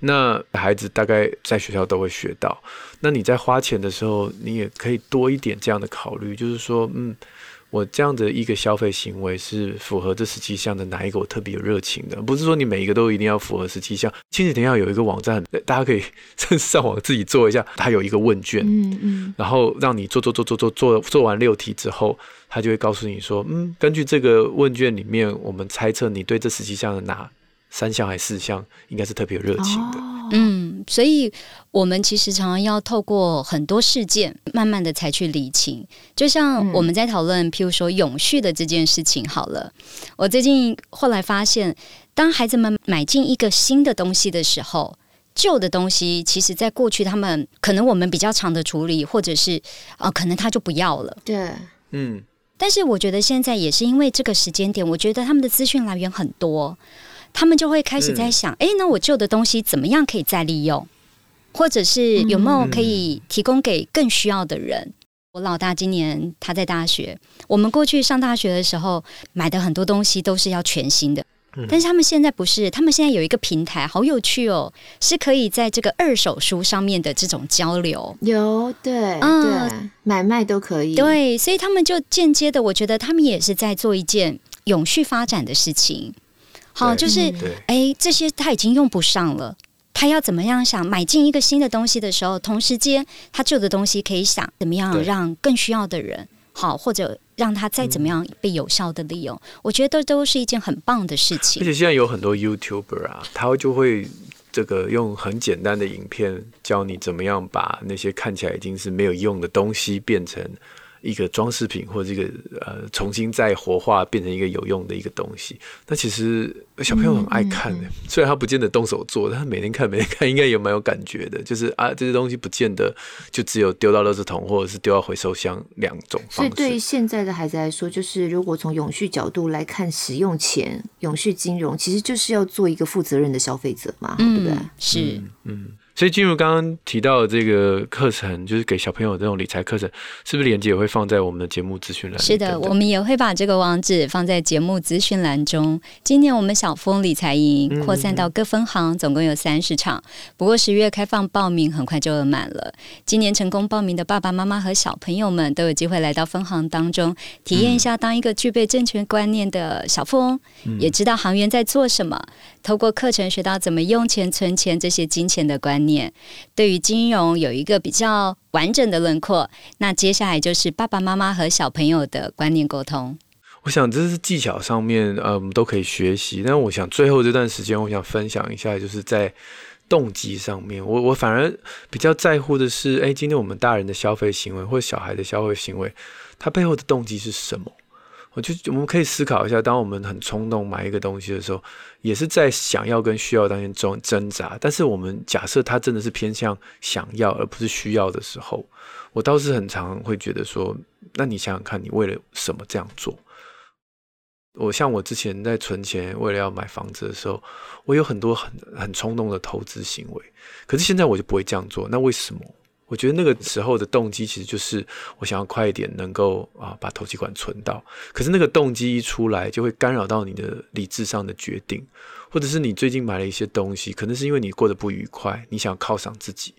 那孩子大概在学校都会学到。那你在花钱的时候，你也可以多一点这样的考虑，就是说，嗯，我这样的一个消费行为是符合这十七项的哪一个我特别有热情的？不是说你每一个都一定要符合十七项。亲子天下有一个网站，大家可以上网自己做一下，它有一个问卷，嗯嗯，然后让你做做做做做做做完六题之后，他就会告诉你说，嗯，根据这个问卷里面，我们猜测你对这十七项的哪三项还是四项应该是特别有热情的。哦嗯，所以我们其实常常要透过很多事件，慢慢的才去理清。就像我们在讨论，譬如说永续的这件事情，好了，我最近后来发现，当孩子们买进一个新的东西的时候，旧的东西其实在过去他们可能我们比较长的处理，或者是啊、呃，可能他就不要了。对，嗯。但是我觉得现在也是因为这个时间点，我觉得他们的资讯来源很多。他们就会开始在想，哎、嗯，那我旧的东西怎么样可以再利用，或者是有没有可以提供给更需要的人？嗯、我老大今年他在大学，我们过去上大学的时候买的很多东西都是要全新的，嗯、但是他们现在不是，他们现在有一个平台，好有趣哦，是可以在这个二手书上面的这种交流，有对，嗯，对，买卖都可以，对，所以他们就间接的，我觉得他们也是在做一件永续发展的事情。好，就是哎，这些他已经用不上了，他要怎么样想买进一个新的东西的时候，同时间他旧的东西可以想怎么样让更需要的人好，或者让他再怎么样被有效的利用，嗯、我觉得都都是一件很棒的事情。而且现在有很多 YouTuber 啊，他就会这个用很简单的影片教你怎么样把那些看起来已经是没有用的东西变成。一个装饰品，或者这个呃重新再活化变成一个有用的一个东西，那其实小朋友很爱看的。嗯嗯嗯、虽然他不见得动手做，但他每天看每天看，应该也蛮有感觉的。就是啊，这些东西不见得就只有丢到垃圾桶或者是丢到回收箱两种方式。所以对于现在的孩子来说，就是如果从永续角度来看，使用钱、永续金融，其实就是要做一个负责任的消费者嘛，嗯、对不对？是，嗯。嗯所以，进入刚刚提到的这个课程，就是给小朋友这种理财课程，是不是链接也会放在我们的节目资讯栏？是的，我们也会把这个网址放在节目资讯栏中。今年我们小峰理财营扩散到各分行，总共有三十场。不过十月开放报名，很快就额满了。今年成功报名的爸爸妈妈和小朋友们都有机会来到分行当中，体验一下当一个具备正确观念的小富翁，也知道行员在做什么。透过课程学到怎么用钱、存钱这些金钱的观念。对于金融有一个比较完整的轮廓，那接下来就是爸爸妈妈和小朋友的观念沟通。我想这是技巧上面，呃，我们都可以学习。但我想最后这段时间，我想分享一下，就是在动机上面，我我反而比较在乎的是，哎，今天我们大人的消费行为或小孩的消费行为，它背后的动机是什么？就我们可以思考一下，当我们很冲动买一个东西的时候，也是在想要跟需要当中挣挣扎。但是我们假设它真的是偏向想要而不是需要的时候，我倒是很常会觉得说，那你想想看，你为了什么这样做？我像我之前在存钱，为了要买房子的时候，我有很多很很冲动的投资行为。可是现在我就不会这样做，那为什么？我觉得那个时候的动机其实就是我想要快一点能够啊把投机款存到，可是那个动机一出来就会干扰到你的理智上的决定，或者是你最近买了一些东西，可能是因为你过得不愉快，你想犒赏自己。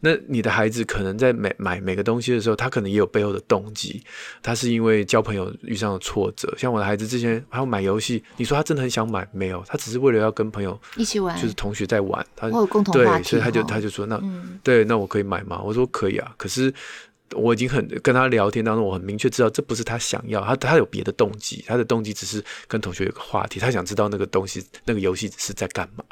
那你的孩子可能在买买每个东西的时候，他可能也有背后的动机，他是因为交朋友遇上了挫折。像我的孩子之前还要买游戏，你说他真的很想买，没有，他只是为了要跟朋友一起玩，就是同学在玩，他有共同对，所以他就他就说那、嗯、对，那我可以买吗？我说可以啊，可是。我已经很跟他聊天当中，我很明确知道这不是他想要，他他有别的动机，他的动机只是跟同学有个话题，他想知道那个东西那个游戏是在干嘛。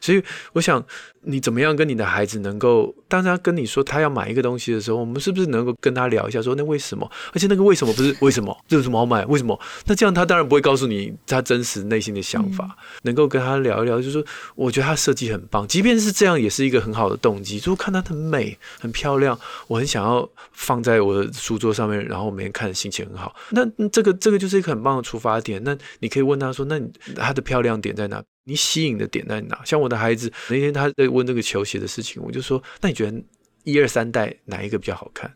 所以我想，你怎么样跟你的孩子能够，当他跟你说他要买一个东西的时候，我们是不是能够跟他聊一下，说那为什么？而且那个为什么不是 为什么？这有什么好买？为什么？那这样他当然不会告诉你他真实内心的想法。嗯、能够跟他聊一聊，就是说，我觉得他设计很棒，即便是这样，也是一个很好的动机。就是看他很美、很漂亮，我很想要。放在我的书桌上面，然后每天看心情很好。那这个这个就是一个很棒的出发点。那你可以问他说：“那他的漂亮点在哪？你吸引的点在哪？”像我的孩子那天他在问这个球鞋的事情，我就说：“那你觉得一二三代哪一个比较好看？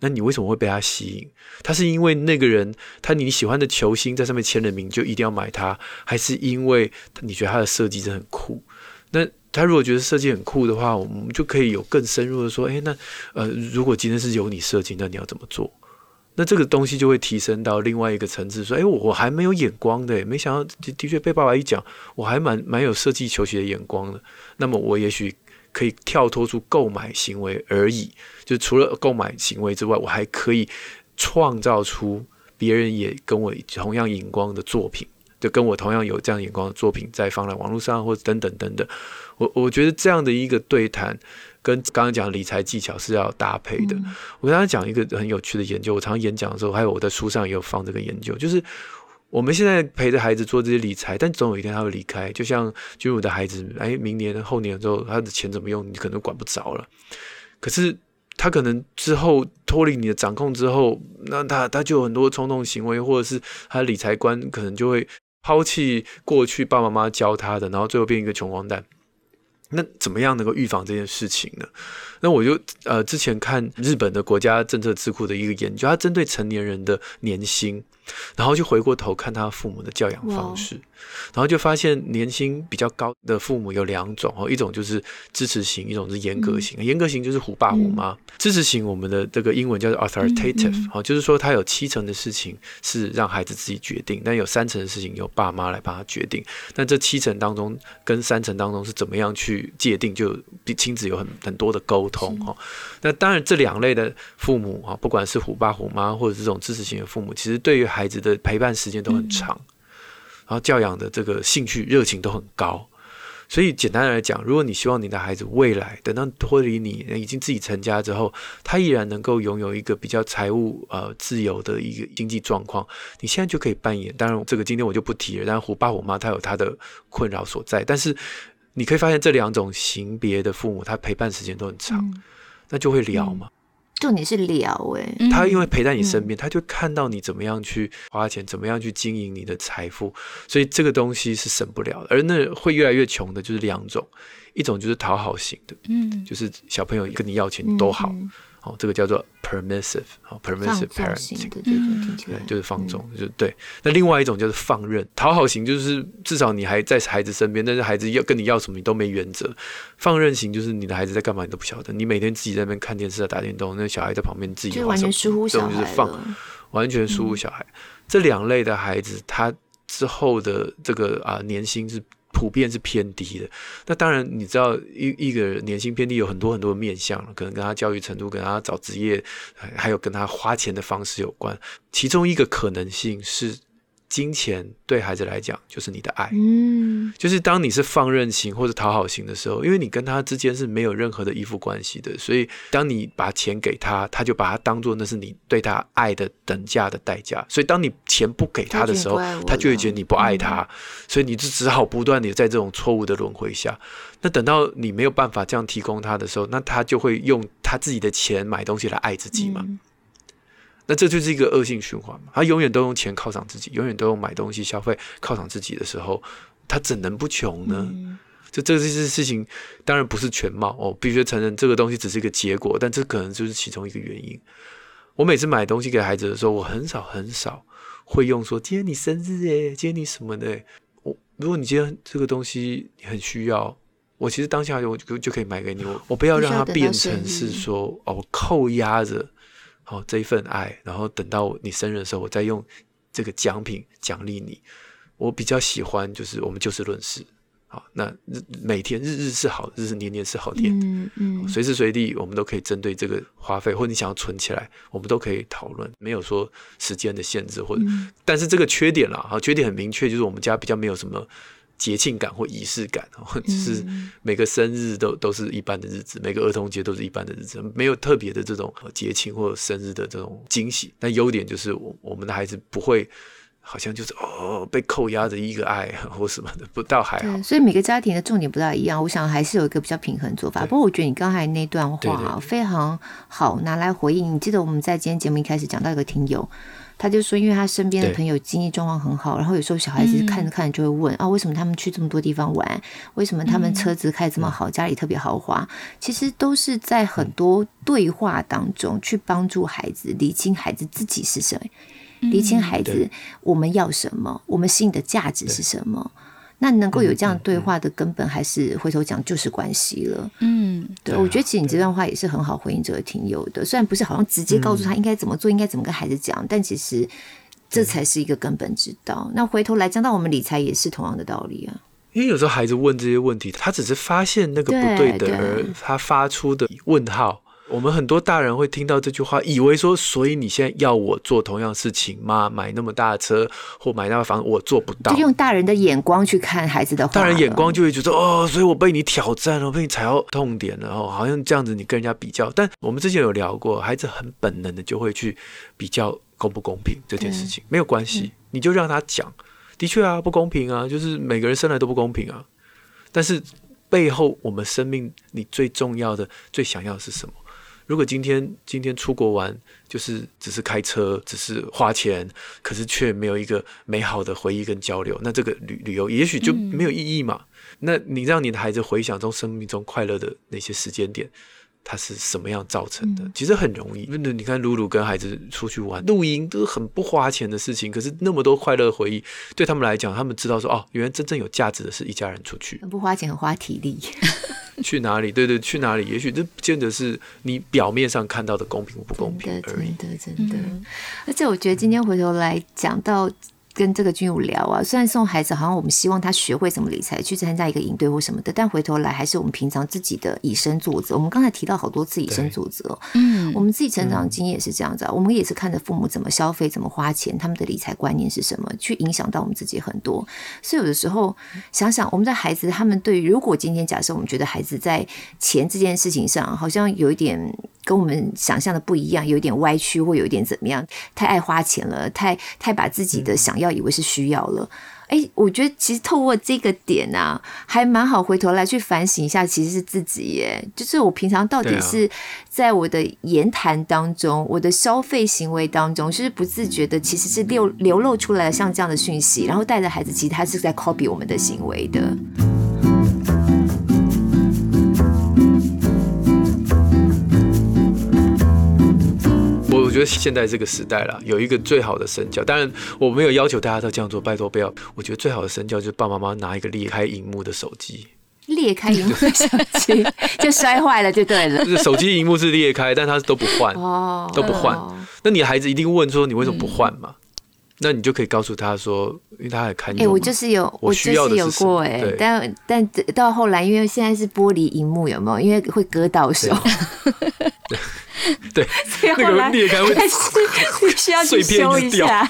那你为什么会被他吸引？他是因为那个人他你喜欢的球星在上面签了名，就一定要买他，还是因为你觉得他的设计真的很酷？那？”他如果觉得设计很酷的话，我们就可以有更深入的说，诶，那呃，如果今天是由你设计，那你要怎么做？那这个东西就会提升到另外一个层次，说，哎，我还没有眼光的，没想到的的确被爸爸一讲，我还蛮蛮有设计求学的眼光的。那么我也许可以跳脱出购买行为而已，就除了购买行为之外，我还可以创造出别人也跟我同样眼光的作品，就跟我同样有这样眼光的作品，再放在网络上或者等等等等。我我觉得这样的一个对谈。跟刚刚讲的理财技巧是要搭配的。嗯、我跟大家讲一个很有趣的研究，我常常演讲的时候，还有我在书上也有放这个研究，就是我们现在陪着孩子做这些理财，但总有一天他会离开。就像君武的孩子，哎，明年、后年之后，他的钱怎么用，你可能管不着了。可是他可能之后脱离你的掌控之后，那他他就有很多冲动行为，或者是他的理财观可能就会抛弃过去爸爸妈妈教他的，然后最后变一个穷光蛋。那怎么样能够预防这件事情呢？那我就呃之前看日本的国家政策智库的一个研究，它针对成年人的年薪。然后就回过头看他父母的教养方式，然后就发现年薪比较高的父母有两种哦，一种就是支持型，一种是严格型。严格型就是虎爸虎妈，支持型我们的这个英文叫做 authoritative，好，就是说他有七成的事情是让孩子自己决定，但有三成的事情由爸妈来帮他决定。但这七成当中跟三成当中是怎么样去界定，就比亲子有很很多的沟通哈。那当然这两类的父母啊，不管是虎爸虎妈或者这种支持型的父母，其实对于孩子的陪伴时间都很长，然后教养的这个兴趣热情都很高，所以简单来讲，如果你希望你的孩子未来等到脱离你，已经自己成家之后，他依然能够拥有一个比较财务呃自由的一个经济状况，你现在就可以扮演。当然，这个今天我就不提了。但虎爸虎妈他有他的困扰所在，但是你可以发现这两种型别的父母，他陪伴时间都很长，嗯、那就会聊嘛。重点是聊哎、欸，他因为陪在你身边，他就看到你怎么样去花钱，怎么样去经营你的财富，所以这个东西是省不了的。而那会越来越穷的，就是两种，一种就是讨好型的，嗯，就是小朋友跟你要钱都好。哦，这个叫做 permissive，哦，permissive parenting，就是放纵，就对。那另外一种就是放任，讨好型就是至少你还在孩子身边，但是孩子要跟你要什么你都没原则。放任型就是你的孩子在干嘛你都不晓得，你每天自己在那边看电视啊打电动，那小孩在旁边自己完全疏忽小孩，就是放，完全疏忽小孩。这两类的孩子，他之后的这个啊年薪是。普遍是偏低的，那当然你知道一一个年薪偏低有很多很多的面向，可能跟他教育程度、跟他找职业，还有跟他花钱的方式有关。其中一个可能性是。金钱对孩子来讲就是你的爱，嗯，就是当你是放任型或者讨好型的时候，因为你跟他之间是没有任何的依附关系的，所以当你把钱给他，他就把它当做那是你对他爱的等价的代价。所以当你钱不给他的时候，他就会觉得你不爱他，所以你就只好不断的在这种错误的轮回下。那等到你没有办法这样提供他的时候，那他就会用他自己的钱买东西来爱自己嘛。那这就是一个恶性循环嘛？他永远都用钱犒赏自己，永远都用买东西消费犒赏自己的时候，他怎能不穷呢？嗯、就这这件事情，当然不是全貌哦，必须承认这个东西只是一个结果，但这可能就是其中一个原因。我每次买东西给孩子的时候，我很少很少会用说今天你生日诶，今天你什么的。我如果你今天这个东西你很需要，我其实当下我就就可以买给你。我我不要让它变成是说哦，我扣押着。好，这一份爱，然后等到你生日的时候，我再用这个奖品奖励你。我比较喜欢就是我们就事论事。好，那日每天日日是好，日日年年是好天。嗯嗯，随时随地我们都可以针对这个花费，或者你想要存起来，我们都可以讨论，没有说时间的限制或者。嗯、但是这个缺点啦，哈，缺点很明确，就是我们家比较没有什么。节庆感或仪式感，就是每个生日都都是一般的日子，每个儿童节都是一般的日子，没有特别的这种节庆或者生日的这种惊喜。但优点就是我我们的孩子不会好像就是哦被扣押着一个爱 或什么的，不倒还好。所以每个家庭的重点不大一样，我想还是有一个比较平衡做法。不过我觉得你刚才那段话非常好拿来回应。你记得我们在今天节目一开始讲到一个听友。他就说，因为他身边的朋友经济状况很好，然后有时候小孩子看着看着就会问、嗯、啊，为什么他们去这么多地方玩？为什么他们车子开这么好，嗯、家里特别豪华？其实都是在很多对话当中去帮助孩子理清孩子自己是谁，理清孩子我们要什么，我们吸引的价值是什么。那能够有这样对话的根本，还是回头讲就是关系了。嗯，对，我觉得其实你这段话也是很好回应这个听友的，虽然不是好像直接告诉他应该怎么做，应该怎么跟孩子讲，但其实这才是一个根本之道。那回头来讲到我们理财也是同样的道理啊。因为有时候孩子问这些问题，他只是发现那个不对的，而他发出的问号。我们很多大人会听到这句话，以为说，所以你现在要我做同样事情吗？买那么大的车或买那个房子，我做不到。就用大人的眼光去看孩子的话，大人眼光就会觉得哦，所以我被你挑战了，我被你踩到痛点了哦，好像这样子你跟人家比较。但我们之前有聊过，孩子很本能的就会去比较公不公平这件事情，没有关系，你就让他讲。的确啊，不公平啊，就是每个人生来都不公平啊。但是背后我们生命你最重要的、最想要的是什么？如果今天今天出国玩，就是只是开车，只是花钱，可是却没有一个美好的回忆跟交流，那这个旅旅游也许就没有意义嘛。嗯、那你让你的孩子回想中生命中快乐的那些时间点。它是什么样造成的？其实很容易，因为你看，露露跟孩子出去玩，露营都是很不花钱的事情，可是那么多快乐回忆，对他们来讲，他们知道说，哦，原来真正有价值的是一家人出去，不花钱，很花体力。去哪里？对对，去哪里？也许这不见得是你表面上看到的公平不公平而已。真的，真的，真的。嗯、而且我觉得今天回头来讲到。跟这个君武聊啊，虽然送孩子好像我们希望他学会怎么理财，去参加一个营队或什么的，但回头来还是我们平常自己的以身作则。我们刚才提到好多次以身作则，嗯，我们自己成长经验也是这样子啊。我们也是看着父母怎么消费、怎么花钱，他们的理财观念是什么，去影响到我们自己很多。所以有的时候想想，我们的孩子他们对于，如果今天假设我们觉得孩子在钱这件事情上好像有一点。跟我们想象的不一样，有点歪曲，或有一点怎么样？太爱花钱了，太太把自己的想要以为是需要了。哎、我觉得其实透过这个点啊，还蛮好回头来去反省一下，其实是自己耶。就是我平常到底是在我的言谈当中，啊、我的消费行为当中，就是不自觉的，其实是流流露出来了像这样的讯息，然后带着孩子，其实他是在 copy 我们的行为的。觉得现在这个时代啦，有一个最好的身教。当然，我没有要求大家都这样做，拜托不要。我觉得最好的身教就是爸爸妈妈拿一个裂开荧幕的手机，裂开荧幕的手机 就摔坏了，就对了。手机荧幕是裂开，但他都不换，哦，都不换。那你孩子一定问说，你为什么不换嘛？嗯、那你就可以告诉他说，因为他还看。哎、欸，我就是有，我需要的是有过哎、欸，但但到后来，因为现在是玻璃荧幕，有没有？因为会割到手。对，那个裂开会需 要去修一下。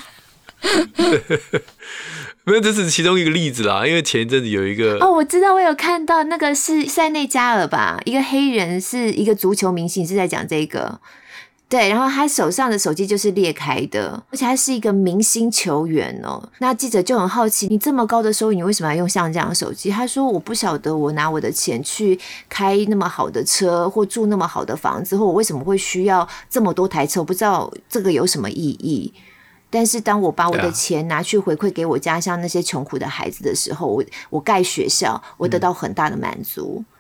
没有，这是其中一个例子啦。因为前一阵子有一个哦，我知道，我有看到那个是塞内加尔吧，一个黑人是一个足球明星，是在讲这个。对，然后他手上的手机就是裂开的，而且他是一个明星球员哦。那记者就很好奇，你这么高的收入，你为什么要用像这样的手机？他说：“我不晓得，我拿我的钱去开那么好的车，或住那么好的房子，或我为什么会需要这么多台车？我不知道这个有什么意义。但是当我把我的钱拿去回馈给我家乡那些穷苦的孩子的时候，我我盖学校，我得到很大的满足。”嗯，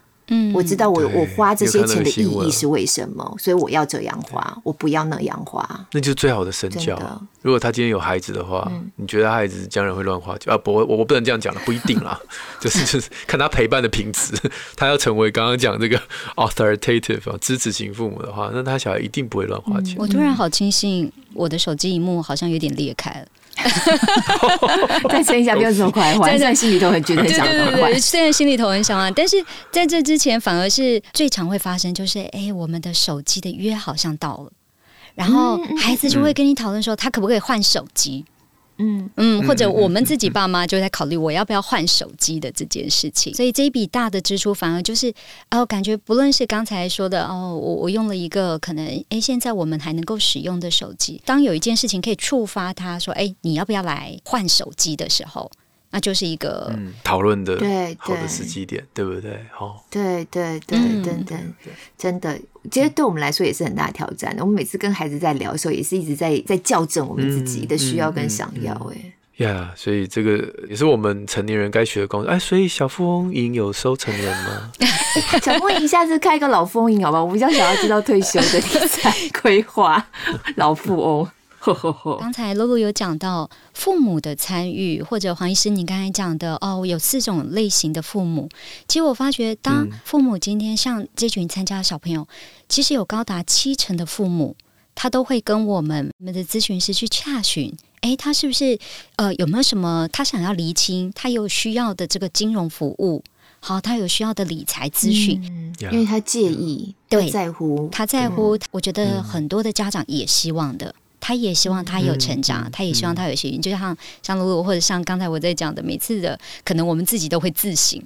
我知道我我花这些钱的意义是为什么，所以我要这样花，我不要那样花。那就是最好的身教。如果他今天有孩子的话，你觉得孩子将来会乱花钱啊？不，我我不能这样讲了，不一定啦。就是就是看他陪伴的品质，他要成为刚刚讲这个 authoritative 支持型父母的话，那他小孩一定不会乱花钱。我突然好庆幸，我的手机荧幕好像有点裂开了。再撑一下，不要这么快。现在心里头很觉得很想快。对对对，虽然心里头很想啊，但是在这之前，反而是最常会发生，就是哎、欸，我们的手机的约好像到了，然后孩子就会跟你讨论说，他可不可以换手机。嗯嗯。嗯，或者我们自己爸妈就在考虑我要不要换手机的这件事情，所以这一笔大的支出反而就是哦，感觉不论是刚才说的哦，我我用了一个可能哎，现在我们还能够使用的手机，当有一件事情可以触发他说哎，你要不要来换手机的时候。那就是一个讨论的好的时机点，对不对？好，对对对，对对，真的，其实对我们来说也是很大的挑战。我们每次跟孩子在聊的时候，也是一直在在校正我们自己的需要跟想要。哎，呀，所以这个也是我们成年人该学的功课。哎，所以小富翁营有收成人吗？小富翁营下次开一个老富翁营，好吧？我比较想要知道退休的理财规划，老富翁。刚才露露有讲到父母的参与，或者黄医师你刚才讲的哦，有四种类型的父母。其实我发觉，当父母今天像这群参加的小朋友，其实有高达七成的父母，他都会跟我们我们的咨询师去洽询，诶，他是不是呃有没有什么他想要厘清，他有需要的这个金融服务。好，他有需要的理财咨询，嗯，因为他介意，对，在乎，他在乎。我觉得很多的家长也希望的，他也希望他有成长，他也希望他有学习。就像像露露，或者像刚才我在讲的，每次的可能我们自己都会自省，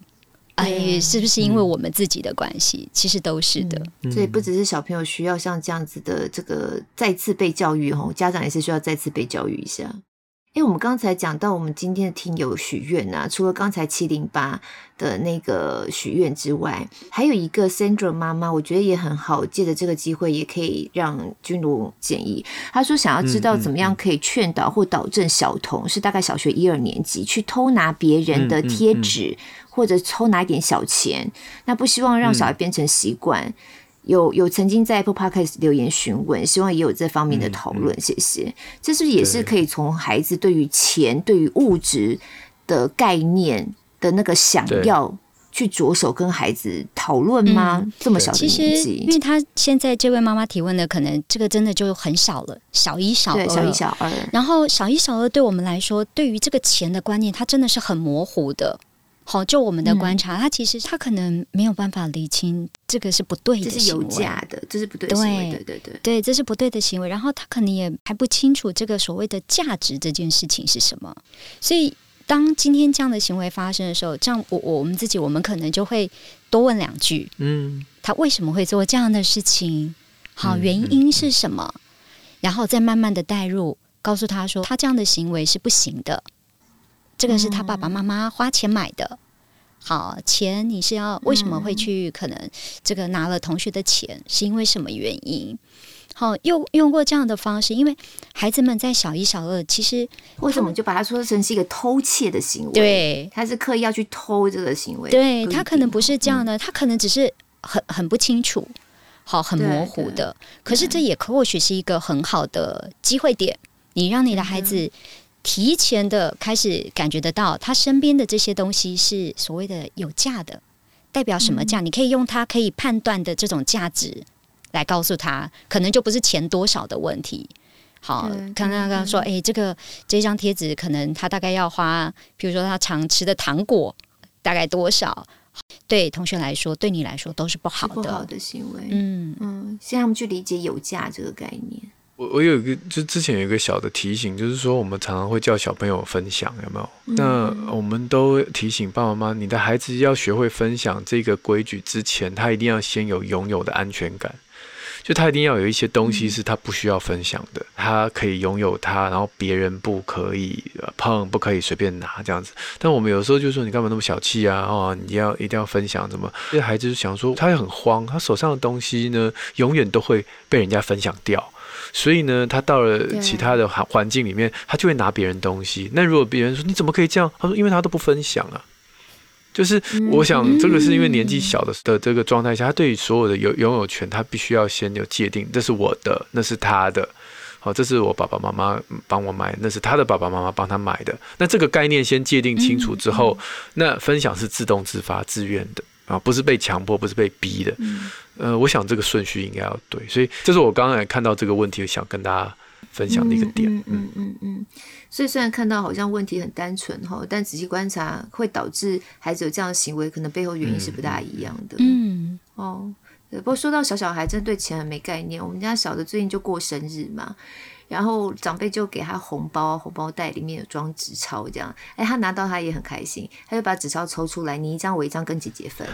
哎，是不是因为我们自己的关系？其实都是的。所以不只是小朋友需要像这样子的这个再次被教育哦，家长也是需要再次被教育一下。因为我们刚才讲到，我们今天的听友许愿啊，除了刚才七零八的那个许愿之外，还有一个 Sandra 妈妈，我觉得也很好，借着这个机会，也可以让君如建议。她说想要知道怎么样可以劝导或导正小童，是大概小学一二年级去偷拿别人的贴纸，或者偷拿一点小钱，那不希望让小孩变成习惯。有有曾经在 Apple Podcast 留言询问，希望也有这方面的讨论，谢谢。这是不是也是可以从孩子对于钱、对于物质的概念的那个想要去着手跟孩子讨论吗？嗯、这么小的年纪，其实因为他现在这位妈妈提问的，可能这个真的就很小了，小一、小二，小一、小二。然后小一、小二对我们来说，对于这个钱的观念，它真的是很模糊的。好，就我们的观察，嗯、他其实他可能没有办法理清这个是不对的，这是有价的，这是不对的行为，对对对对，这是不对的行为。然后他可能也还不清楚这个所谓的价值这件事情是什么。所以当今天这样的行为发生的时候，这样我我们自己我们可能就会多问两句，嗯，他为什么会做这样的事情？好，原因是什么？嗯嗯、然后再慢慢的带入，告诉他说他这样的行为是不行的。这个是他爸爸妈妈花钱买的，好钱你是要为什么会去？可能这个拿了同学的钱是因为什么原因？好，用用过这样的方式，因为孩子们在小一、小二，其实为什么就把它说成是一个偷窃的行为？对，他是刻意要去偷这个行为。对，他可能不是这样的，他可能只是很很不清楚，好，很模糊的。可是这也可或许是一个很好的机会点，你让你的孩子。提前的开始感觉得到，他身边的这些东西是所谓的有价的，代表什么价？嗯、你可以用他可以判断的这种价值来告诉他，可能就不是钱多少的问题。好，刚刚刚说，哎、欸，这个这张贴纸可能他大概要花，比如说他常吃的糖果大概多少？对同学来说，对你来说都是不好的，不好的行为。嗯嗯，先让他们去理解有价这个概念。我我有一个，就之前有一个小的提醒，就是说我们常常会叫小朋友分享，有没有？嗯、那我们都提醒爸爸妈妈，你的孩子要学会分享这个规矩之前，他一定要先有拥有的安全感，就他一定要有一些东西是他不需要分享的，他可以拥有它，然后别人不可以碰，不可以随便拿这样子。但我们有时候就说，你干嘛那么小气啊？哦，你要一定要分享，怎么？这孩子就想说，他也很慌，他手上的东西呢，永远都会被人家分享掉。所以呢，他到了其他的环环境里面，他就会拿别人东西。那如果别人说你怎么可以这样？他说因为他都不分享啊。就是我想这个是因为年纪小的的这个状态下，他对于所有的有拥有权，他必须要先有界定，这是我的，那是他的。好，这是我爸爸妈妈帮我买，那是他的爸爸妈妈帮他买的。那这个概念先界定清楚之后，那分享是自动自发自愿的。啊，不是被强迫，不是被逼的。嗯、呃，我想这个顺序应该要对，所以这是我刚才看到这个问题，想跟大家分享的一个点。嗯嗯嗯嗯。所以虽然看到好像问题很单纯哈，但仔细观察会导致孩子有这样的行为，可能背后原因是不大一样的。嗯。哦，不过说到小小孩真的对钱很没概念，我们家小的最近就过生日嘛。然后长辈就给他红包，红包袋里面有装纸钞，这样，哎，他拿到他也很开心，他就把纸钞抽出来，你一张我一张跟姐姐分。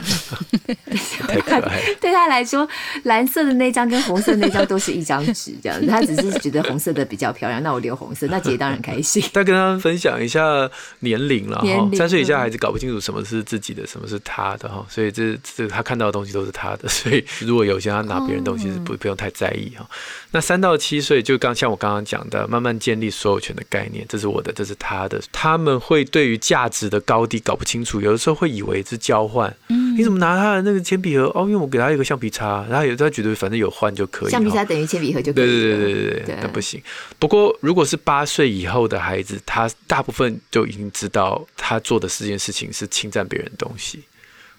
太可爱。对他来说，蓝色的那张跟红色那张都是一张纸，这样子，他只是觉得红色的比较漂亮，那我留红色，那姐姐当然开心。再跟他分享一下年龄了哈，三岁以下孩子搞不清楚什么是自己的，什么是他的哈，所以这这他看到的东西都是他的，所以如果有些他拿别人东西是不不用太在意哈。那三到七岁就刚像我刚。刚刚讲的，慢慢建立所有权的概念，这是我的，这是他的。他们会对于价值的高低搞不清楚，有的时候会以为是交换，嗯，你怎么拿他的那个铅笔盒？哦，因为我给他一个橡皮擦，然后有他觉得反正有换就可以。橡皮擦等于铅笔盒就可以。对对对对对对，那不行。不过如果是八岁以后的孩子，他大部分就已经知道他做的四件事情是侵占别人的东西。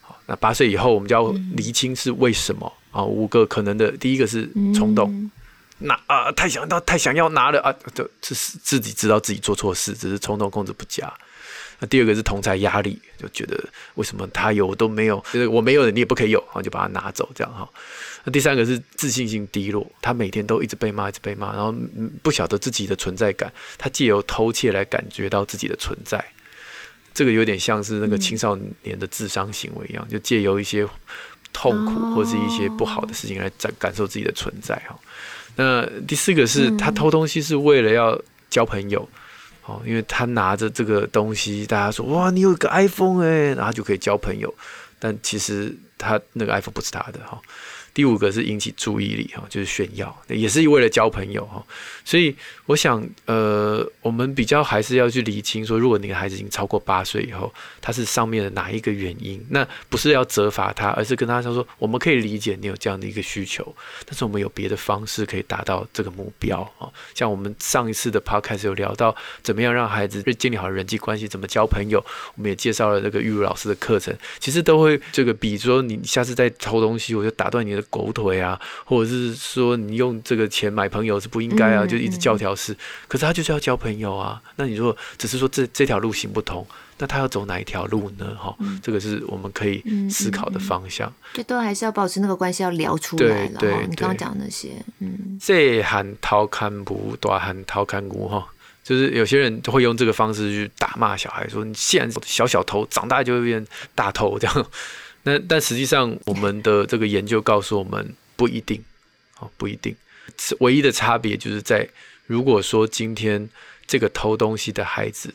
好，那八岁以后我们就要厘清是为什么啊？五个可能的，第一个是冲动。拿啊，太想到，太想要拿了啊，就是自己知道自己做错事，只是冲动控制不佳。那第二个是同侪压力，就觉得为什么他有我都没有，就是我没有的你也不可以有，然后就把它拿走这样哈。那第三个是自信心低落，他每天都一直被骂，一直被骂，然后不晓得自己的存在感，他借由偷窃来感觉到自己的存在。这个有点像是那个青少年的智商行为一样，就借由一些痛苦或是一些不好的事情来感感受自己的存在哈。那第四个是他偷东西是为了要交朋友，哦，因为他拿着这个东西，大家说哇，你有一个 iPhone 哎，然后就可以交朋友，但其实他那个 iPhone 不是他的哈。第五个是引起注意力哈，就是炫耀，也是为了交朋友哈。所以我想，呃，我们比较还是要去厘清说，如果你的孩子已经超过八岁以后，他是上面的哪一个原因？那不是要责罚他，而是跟他说说，我们可以理解你有这样的一个需求，但是我们有别的方式可以达到这个目标啊。像我们上一次的 podcast 有聊到，怎么样让孩子建立好人际关系，怎么交朋友，我们也介绍了那个玉如老师的课程，其实都会这个，比如说你下次再偷东西，我就打断你的。狗腿啊，或者是说你用这个钱买朋友是不应该啊，就一直教条式。可是他就是要交朋友啊。那你说只是说这这条路行不通，那他要走哪一条路呢？哈，这个是我们可以思考的方向。这都还是要保持那个关系，要聊出来了。对，你刚刚讲那些，嗯，这喊掏看不，大喊掏看不哈，就是有些人会用这个方式去打骂小孩，说你现在小小偷，长大就会变大偷这样。那但实际上，我们的这个研究告诉我们，不一定，哦，不一定。唯一的差别就是在，如果说今天这个偷东西的孩子，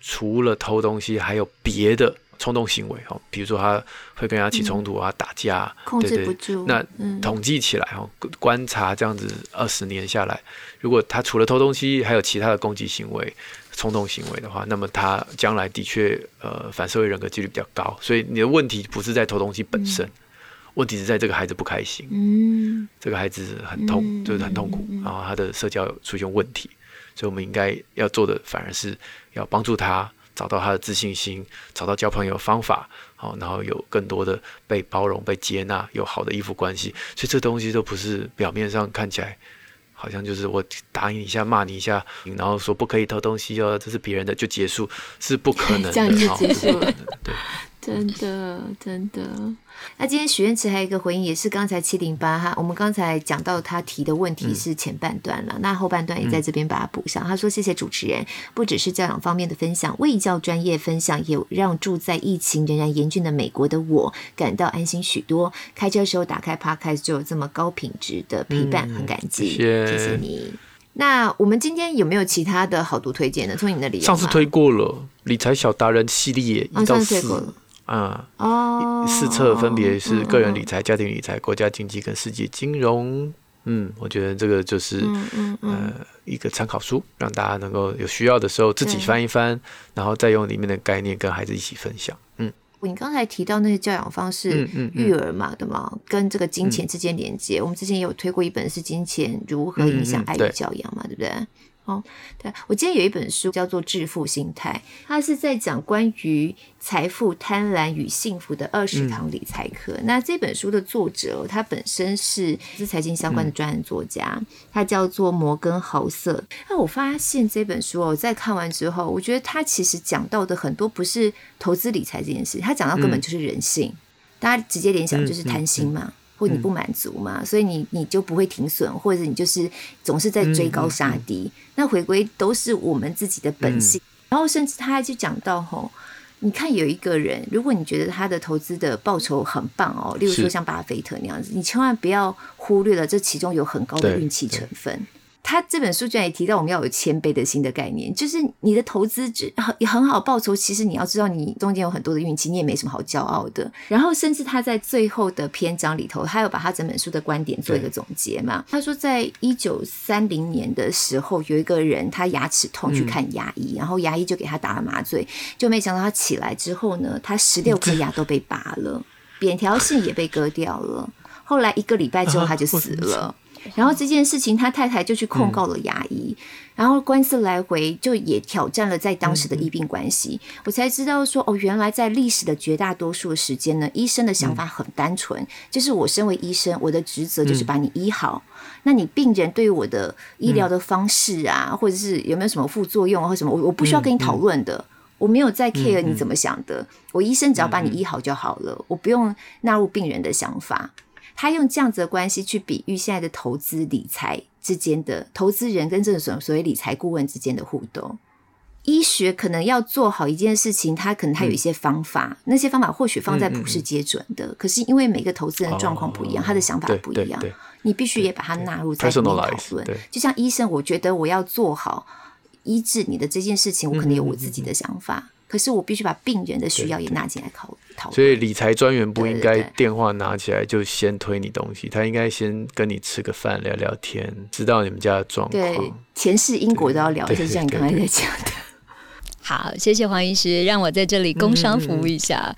除了偷东西，还有别的冲动行为，哦，比如说他会跟人家起冲突啊、打架，控制不住。那统计起来，哦，观察这样子二十年下来，如果他除了偷东西，还有其他的攻击行为。冲动行为的话，那么他将来的确呃反社会人格几率比较高，所以你的问题不是在偷东西本身，嗯、问题是在这个孩子不开心，嗯，这个孩子很痛，嗯、就是很痛苦，然后他的社交出现问题，所以我们应该要做的反而是要帮助他找到他的自信心，找到交朋友方法，好，然后有更多的被包容、被接纳，有好的依附关系，所以这东西都不是表面上看起来。好像就是我打你一下，骂你一下，然后说不可以偷东西哦，这是别人的就结束，是不可能的，这样就结束了，对。真的，真的。那今天许愿池还有一个回应，也是刚才七零八哈，我们刚才讲到他提的问题是前半段了，嗯、那后半段也在这边把它补上。嗯、他说：“谢谢主持人，不只是教养方面的分享，卫教专业分享，也让住在疫情仍然严峻的美国的我感到安心许多。开车的时候打开 Podcast 就有这么高品质的陪伴，很感激，嗯、谢谢你。那我们今天有没有其他的好读推荐呢？从你那里上次推过了理财小达人系列一到四。哦啊，哦，四册分别是个人理财、家庭理财、国家经济跟世界金融。嗯，我觉得这个就是呃一个参考书，让大家能够有需要的时候自己翻一翻，然后再用里面的概念跟孩子一起分享。嗯，你刚才提到那些教养方式，育儿嘛对嘛，跟这个金钱之间连接，我们之前也有推过一本是《金钱如何影响爱与教养》嘛，对不对？哦，对，我今天有一本书叫做《致富心态》，它是在讲关于财富、贪婪与幸福的二十堂理财课。嗯、那这本书的作者，他本身是是财经相关的专栏作家，他叫做摩根豪瑟。那我发现这本书，我在看完之后，我觉得他其实讲到的很多不是投资理财这件事，他讲到根本就是人性，嗯、大家直接联想就是贪心嘛。或你不满足嘛，嗯、所以你你就不会停损，或者你就是总是在追高杀低。嗯嗯嗯、那回归都是我们自己的本性。嗯、然后甚至他还就讲到吼，你看有一个人，如果你觉得他的投资的报酬很棒哦，例如说像巴菲特那样子，你千万不要忽略了这其中有很高的运气成分。他这本书居然也提到，我们要有谦卑的心的概念，就是你的投资只也很好报酬，其实你要知道，你中间有很多的运气，你也没什么好骄傲的。然后，甚至他在最后的篇章里头，他有把他整本书的观点做一个总结嘛。他说，在一九三零年的时候，有一个人他牙齿痛去看牙医，嗯、然后牙医就给他打了麻醉，就没想到他起来之后呢，他十六颗牙都被拔了。扁条线也被割掉了。后来一个礼拜之后他就死了。然后这件事情，他太太就去控告了牙医，然后官司来回就也挑战了在当时的医病关系。我才知道说，哦，原来在历史的绝大多数的时间呢，医生的想法很单纯，就是我身为医生，我的职责就是把你医好。那你病人对于我的医疗的方式啊，或者是有没有什么副作用或什么，我我不需要跟你讨论的，我没有在 care 你怎么想的，我医生只要把你医好就好了，我不用纳入病人的想法。他用这样子的关系去比喻现在的投资理财之间的投资人跟这种所谓理财顾问之间的互动。医学可能要做好一件事情，他可能他有一些方法，嗯、那些方法或许放在普世皆准的。嗯嗯、可是因为每个投资人状况不一样，哦、他的想法不一样，你必须也把它纳入在里面讨论。就像医生，我觉得我要做好医治你的这件事情，我可能有我自己的想法。可是我必须把病人的需要也拿进来考讨论，所以理财专员不应该电话拿起来就先推你东西，他应该先跟你吃个饭聊聊天，知道你们家的状况。对，前世因果都要聊一下，就像你刚才在讲的。好，谢谢黄医师，让我在这里工商服务一下。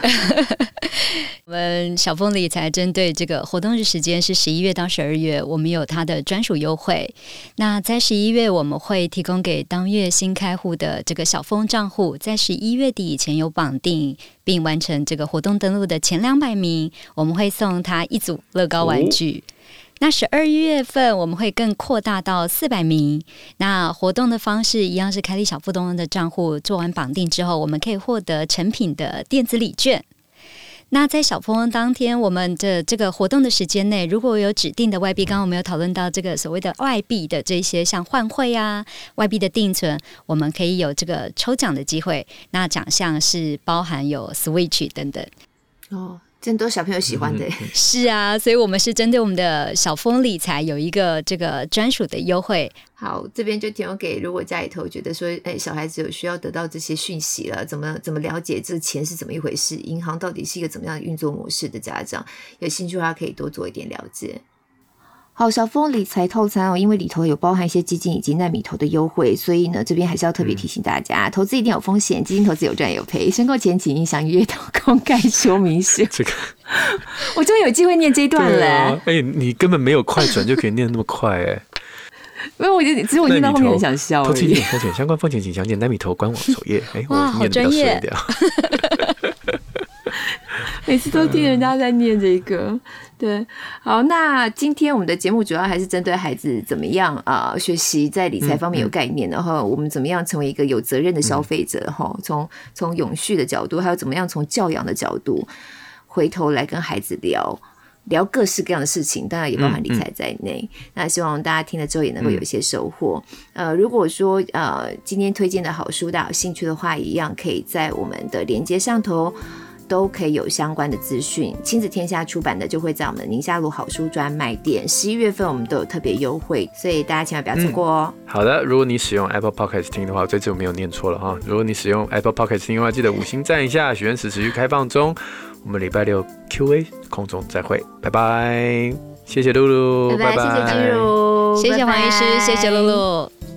嗯、我们小峰理财针对这个活动日时间是十一月到十二月，我们有它的专属优惠。那在十一月，我们会提供给当月新开户的这个小峰账户，在十一月底以前有绑定并完成这个活动登录的前两百名，我们会送他一组乐高玩具。哦那十二月份我们会更扩大到四百名。那活动的方式一样是开立小富东的账户，做完绑定之后，我们可以获得成品的电子礼券。那在小富东当天，我们的这个活动的时间内，如果有指定的外币，刚刚我们有讨论到这个所谓的外币的这些像换汇啊、外币的定存，我们可以有这个抽奖的机会。那奖项是包含有 Switch 等等。哦。真多小朋友喜欢的，是啊，所以我们是针对我们的小峰理财有一个这个专属的优惠。好，这边就提供给如果家里头觉得说，哎，小孩子有需要得到这些讯息了，怎么怎么了解这个钱是怎么一回事，银行到底是一个怎么样的运作模式的家长，有兴趣的话可以多做一点了解。好，小峰理财套餐哦，因为里头有包含一些基金以及奈米投的优惠，所以呢，这边还是要特别提醒大家，嗯、投资一定有风险，基金投资有赚有赔，申购前请影响阅到公开说明书。这个，我终于有机会念这一段了。哎、欸，你根本没有快转就可以念那么快哎。没有，我就只有我念到后面很想笑。投资一定有风险，相关风险请详见奈米投官网首页。哎、欸，我念的比较顺一点。每次都听人家在念这个。对，好，那今天我们的节目主要还是针对孩子怎么样啊、呃，学习在理财方面有概念，嗯嗯、然后我们怎么样成为一个有责任的消费者哈，从从、嗯、永续的角度，还有怎么样从教养的角度，回头来跟孩子聊聊各式各样的事情，当然也包含理财在内。嗯嗯、那希望大家听了之后也能够有一些收获。嗯、呃，如果说呃今天推荐的好书大家有兴趣的话，一样可以在我们的连接上头。都可以有相关的资讯，亲子天下出版的就会在我们宁夏路好书专卖店。十一月份我们都有特别优惠，所以大家千万不要错过哦、嗯。好的，如果你使用 Apple Podcast 听的话，这次我没有念错了哈。如果你使用 Apple Podcast 听的话，记得五星赞一下。许愿池持续开放中，我们礼拜六 Q&A 空中再会，拜拜。谢谢露露，拜拜，拜拜谢谢金如，谢谢黄医师，谢谢露露。